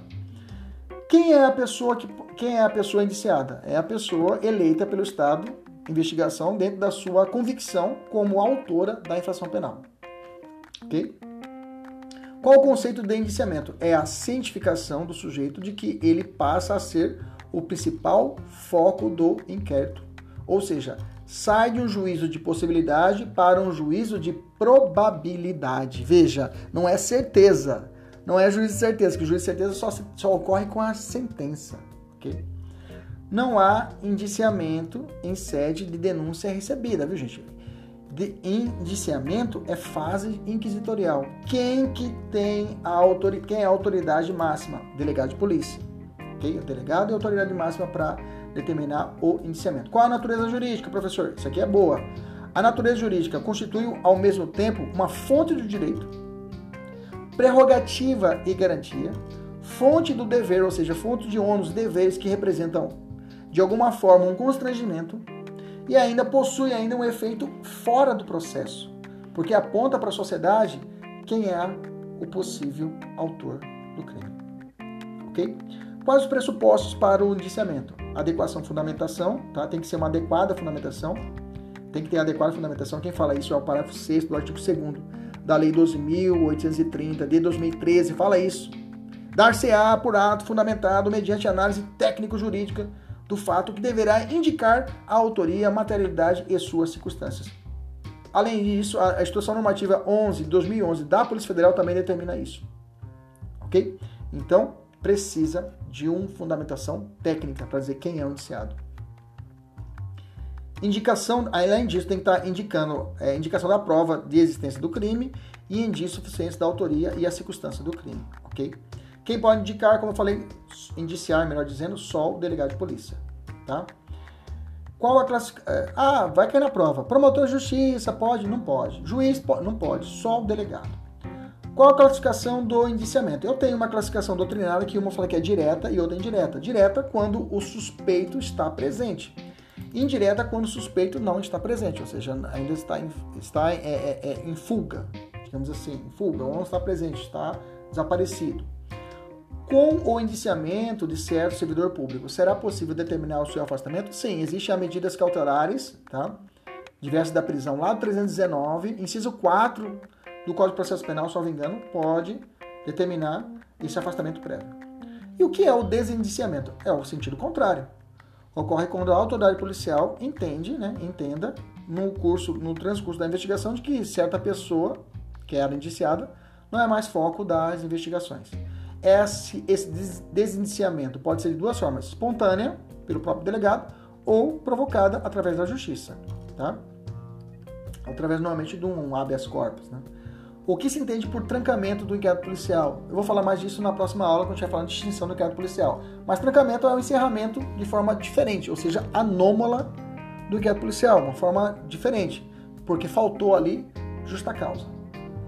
Quem é a pessoa que quem é a pessoa indiciada? É a pessoa eleita pelo Estado investigação dentro da sua convicção como autora da infração penal. OK? Qual o conceito de indiciamento? É a cientificação do sujeito de que ele passa a ser o principal foco do inquérito. Ou seja, sai de um juízo de possibilidade para um juízo de probabilidade. Veja, não é certeza. Não é juízo de certeza, que o juízo de certeza só, só ocorre com a sentença. Okay? Não há indiciamento em sede de denúncia recebida, viu gente? De indiciamento é fase inquisitorial. Quem que tem a autoridade, quem é a autoridade máxima? Delegado de polícia. Okay? O delegado é a autoridade máxima para determinar o indiciamento. Qual a natureza jurídica, professor? Isso aqui é boa. A natureza jurídica constitui ao mesmo tempo uma fonte do direito prerrogativa e garantia, fonte do dever, ou seja, fonte de ônus deveres que representam de alguma forma um constrangimento e ainda possui ainda um efeito fora do processo, porque aponta para a sociedade quem é o possível autor do crime. OK? Quais os pressupostos para o indiciamento? Adequação fundamentação, tá? Tem que ser uma adequada fundamentação. Tem que ter adequada fundamentação. Quem fala isso é o parágrafo 6 do artigo 2 da Lei 12.830 de 2013, fala isso. Dar-se-á por ato fundamentado mediante análise técnico-jurídica do fato que deverá indicar a autoria, a materialidade e suas circunstâncias. Além disso, a Instrução Normativa 11 de 2011 da Polícia Federal também determina isso. Ok? Então, precisa de uma fundamentação técnica para dizer quem é o indiciado. Indicação, além disso, tem que estar indicando é, indicação da prova de existência do crime e indício suficiente da autoria e a circunstância do crime, ok? Quem pode indicar, como eu falei, indiciar, melhor dizendo, só o delegado de polícia, tá? Qual a classificação? É, ah, vai cair na prova. Promotor de justiça, pode? Não pode. Juiz, pode? Não pode. Só o delegado. Qual a classificação do indiciamento? Eu tenho uma classificação doutrinária que uma fala que é direta e outra indireta. Direta quando o suspeito está presente indireta quando o suspeito não está presente, ou seja, ainda está em, está, é, é, é, em fuga, digamos assim, em fuga, ou não está presente, está desaparecido. Com o indiciamento de certo servidor público, será possível determinar o seu afastamento? Sim, existem medidas cautelares, tá? Diversas da prisão, lá do 319, inciso 4 do Código de Processo Penal, me engano, pode determinar esse afastamento prévio. E o que é o desindiciamento? É o sentido contrário ocorre quando a autoridade policial entende, né, entenda no curso, no transcurso da investigação de que certa pessoa, que era indiciada, não é mais foco das investigações. Esse, esse desindiciamento pode ser de duas formas: espontânea, pelo próprio delegado, ou provocada através da justiça, tá? Através normalmente de um habeas corpus, né? O que se entende por trancamento do inquérito policial? Eu vou falar mais disso na próxima aula, quando a gente vai falar de extinção do inquérito policial. Mas trancamento é um encerramento de forma diferente, ou seja, anômala do inquérito policial, uma forma diferente, porque faltou ali justa causa.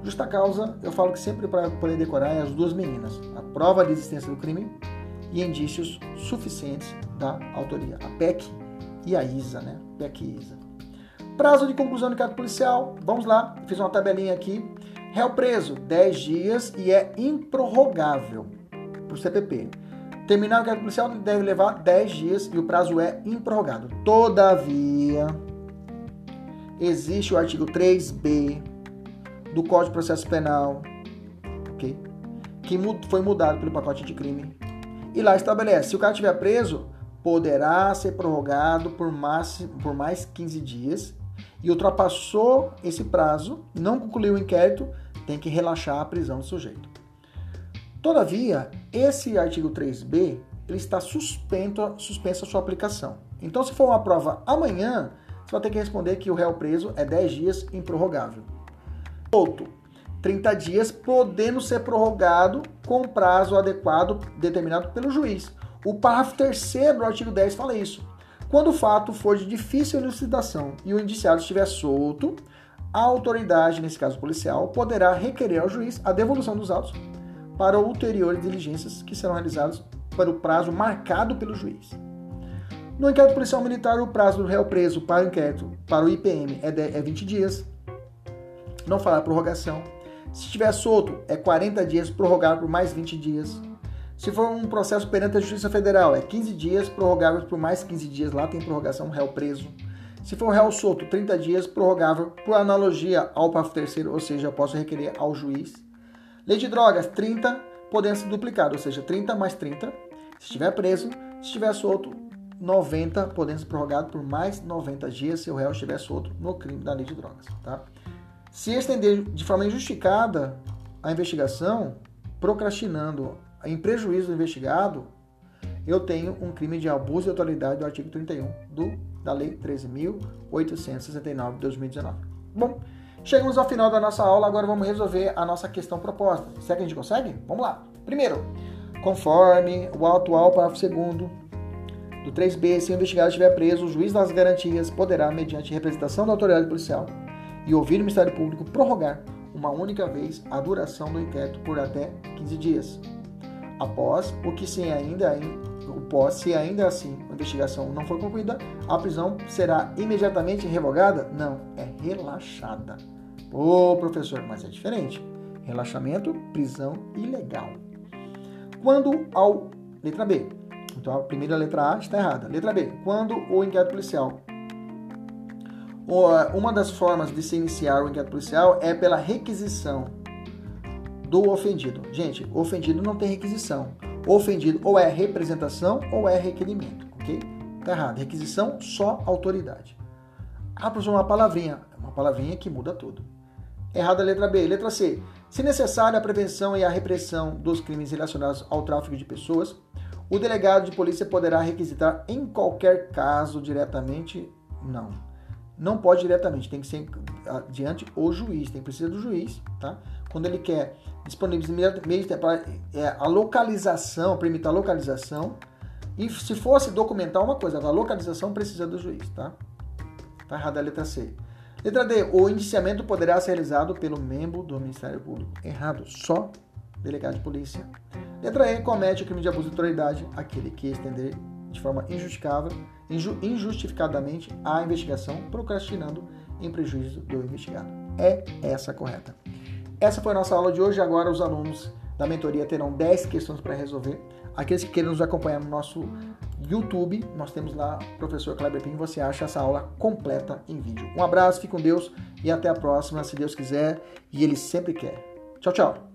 Justa causa, eu falo que sempre para poder decorar é as duas meninas: a prova de existência do crime e indícios suficientes da autoria, a PEC e a ISA, né? PEC e ISA. Prazo de conclusão do inquérito policial, vamos lá, fiz uma tabelinha aqui. Réu preso, 10 dias e é improrrogável para o CPP. Terminar o inquérito policial deve levar 10 dias e o prazo é improrrogável. Todavia, existe o artigo 3b do Código de Processo Penal, ok? Que foi mudado pelo pacote de crime. E lá estabelece, se o cara estiver preso, poderá ser prorrogado por mais, por mais 15 dias e ultrapassou esse prazo, não concluiu o inquérito, tem que relaxar a prisão do sujeito. Todavia, esse artigo 3b ele está suspenso, suspenso a sua aplicação. Então, se for uma prova amanhã, você vai ter que responder que o réu preso é 10 dias improrrogável. Outro, 30 dias, podendo ser prorrogado com prazo adequado determinado pelo juiz. O parágrafo 3 do artigo 10 fala isso. Quando o fato for de difícil elucidação e o indiciado estiver solto, a autoridade, nesse caso policial, poderá requerer ao juiz a devolução dos autos para ulteriores diligências que serão realizadas para o prazo marcado pelo juiz. No inquérito policial militar, o prazo do réu preso para o inquérito para o IPM é 20 é dias. Não fará prorrogação. Se estiver solto, é 40 dias, prorrogável por mais 20 dias. Se for um processo perante a Justiça Federal, é 15 dias, prorrogável por mais 15 dias. Lá tem prorrogação réu preso. Se for réu solto, 30 dias, prorrogável por analogia ao parágrafo terceiro, ou seja, eu posso requerer ao juiz. Lei de drogas, 30, podendo ser duplicado, ou seja, 30 mais 30, se estiver preso. Se estiver solto, 90, podendo ser prorrogado por mais 90 dias, se o réu estiver solto no crime da lei de drogas. Tá? Se estender de forma injustificada a investigação, procrastinando em prejuízo do investigado, eu tenho um crime de abuso de autoridade do artigo 31 do, da Lei 13.869 de 2019. Bom, chegamos ao final da nossa aula, agora vamos resolver a nossa questão proposta. Será que a gente consegue? Vamos lá. Primeiro, conforme o atual parágrafo 2 do 3b, se o investigado estiver preso, o juiz das garantias poderá, mediante representação da autoridade policial e ouvir o Ministério Público, prorrogar uma única vez a duração do inquérito por até 15 dias após o que se ainda pós, se ainda assim a investigação não for concluída, a prisão será imediatamente revogada? Não, é relaxada. Ô professor, mas é diferente. Relaxamento, prisão ilegal. Quando ao letra B. Então a primeira letra A está errada. Letra B. Quando o inquérito policial uma das formas de se iniciar o inquérito policial é pela requisição do ofendido. Gente, ofendido não tem requisição. Ofendido ou é representação ou é requerimento, ok? Tá errado. Requisição, só autoridade. Ah, professor, uma palavrinha. É uma palavrinha que muda tudo. Errada a letra B. Letra C. Se necessária a prevenção e a repressão dos crimes relacionados ao tráfico de pessoas, o delegado de polícia poderá requisitar em qualquer caso diretamente? Não. Não pode diretamente, tem que ser diante o juiz, tem que precisar do juiz, tá? Quando ele quer disponibilizar meios para é, a localização, permitir a localização. E se fosse documentar uma coisa, a localização precisa do juiz, tá? Tá errada a letra C. Letra D. O indiciamento poderá ser realizado pelo membro do Ministério Público. Errado. Só delegado de polícia. Letra E. Comete o crime de abuso de autoridade aquele que estender de forma injustificável, inju, injustificadamente a investigação, procrastinando em prejuízo do investigado. É essa correta. Essa foi a nossa aula de hoje. Agora os alunos da mentoria terão 10 questões para resolver. Aqueles que queiram nos acompanhar no nosso YouTube, nós temos lá o professor Kleber Pinho, você acha essa aula completa em vídeo. Um abraço, fique com Deus e até a próxima, se Deus quiser e Ele sempre quer. Tchau, tchau!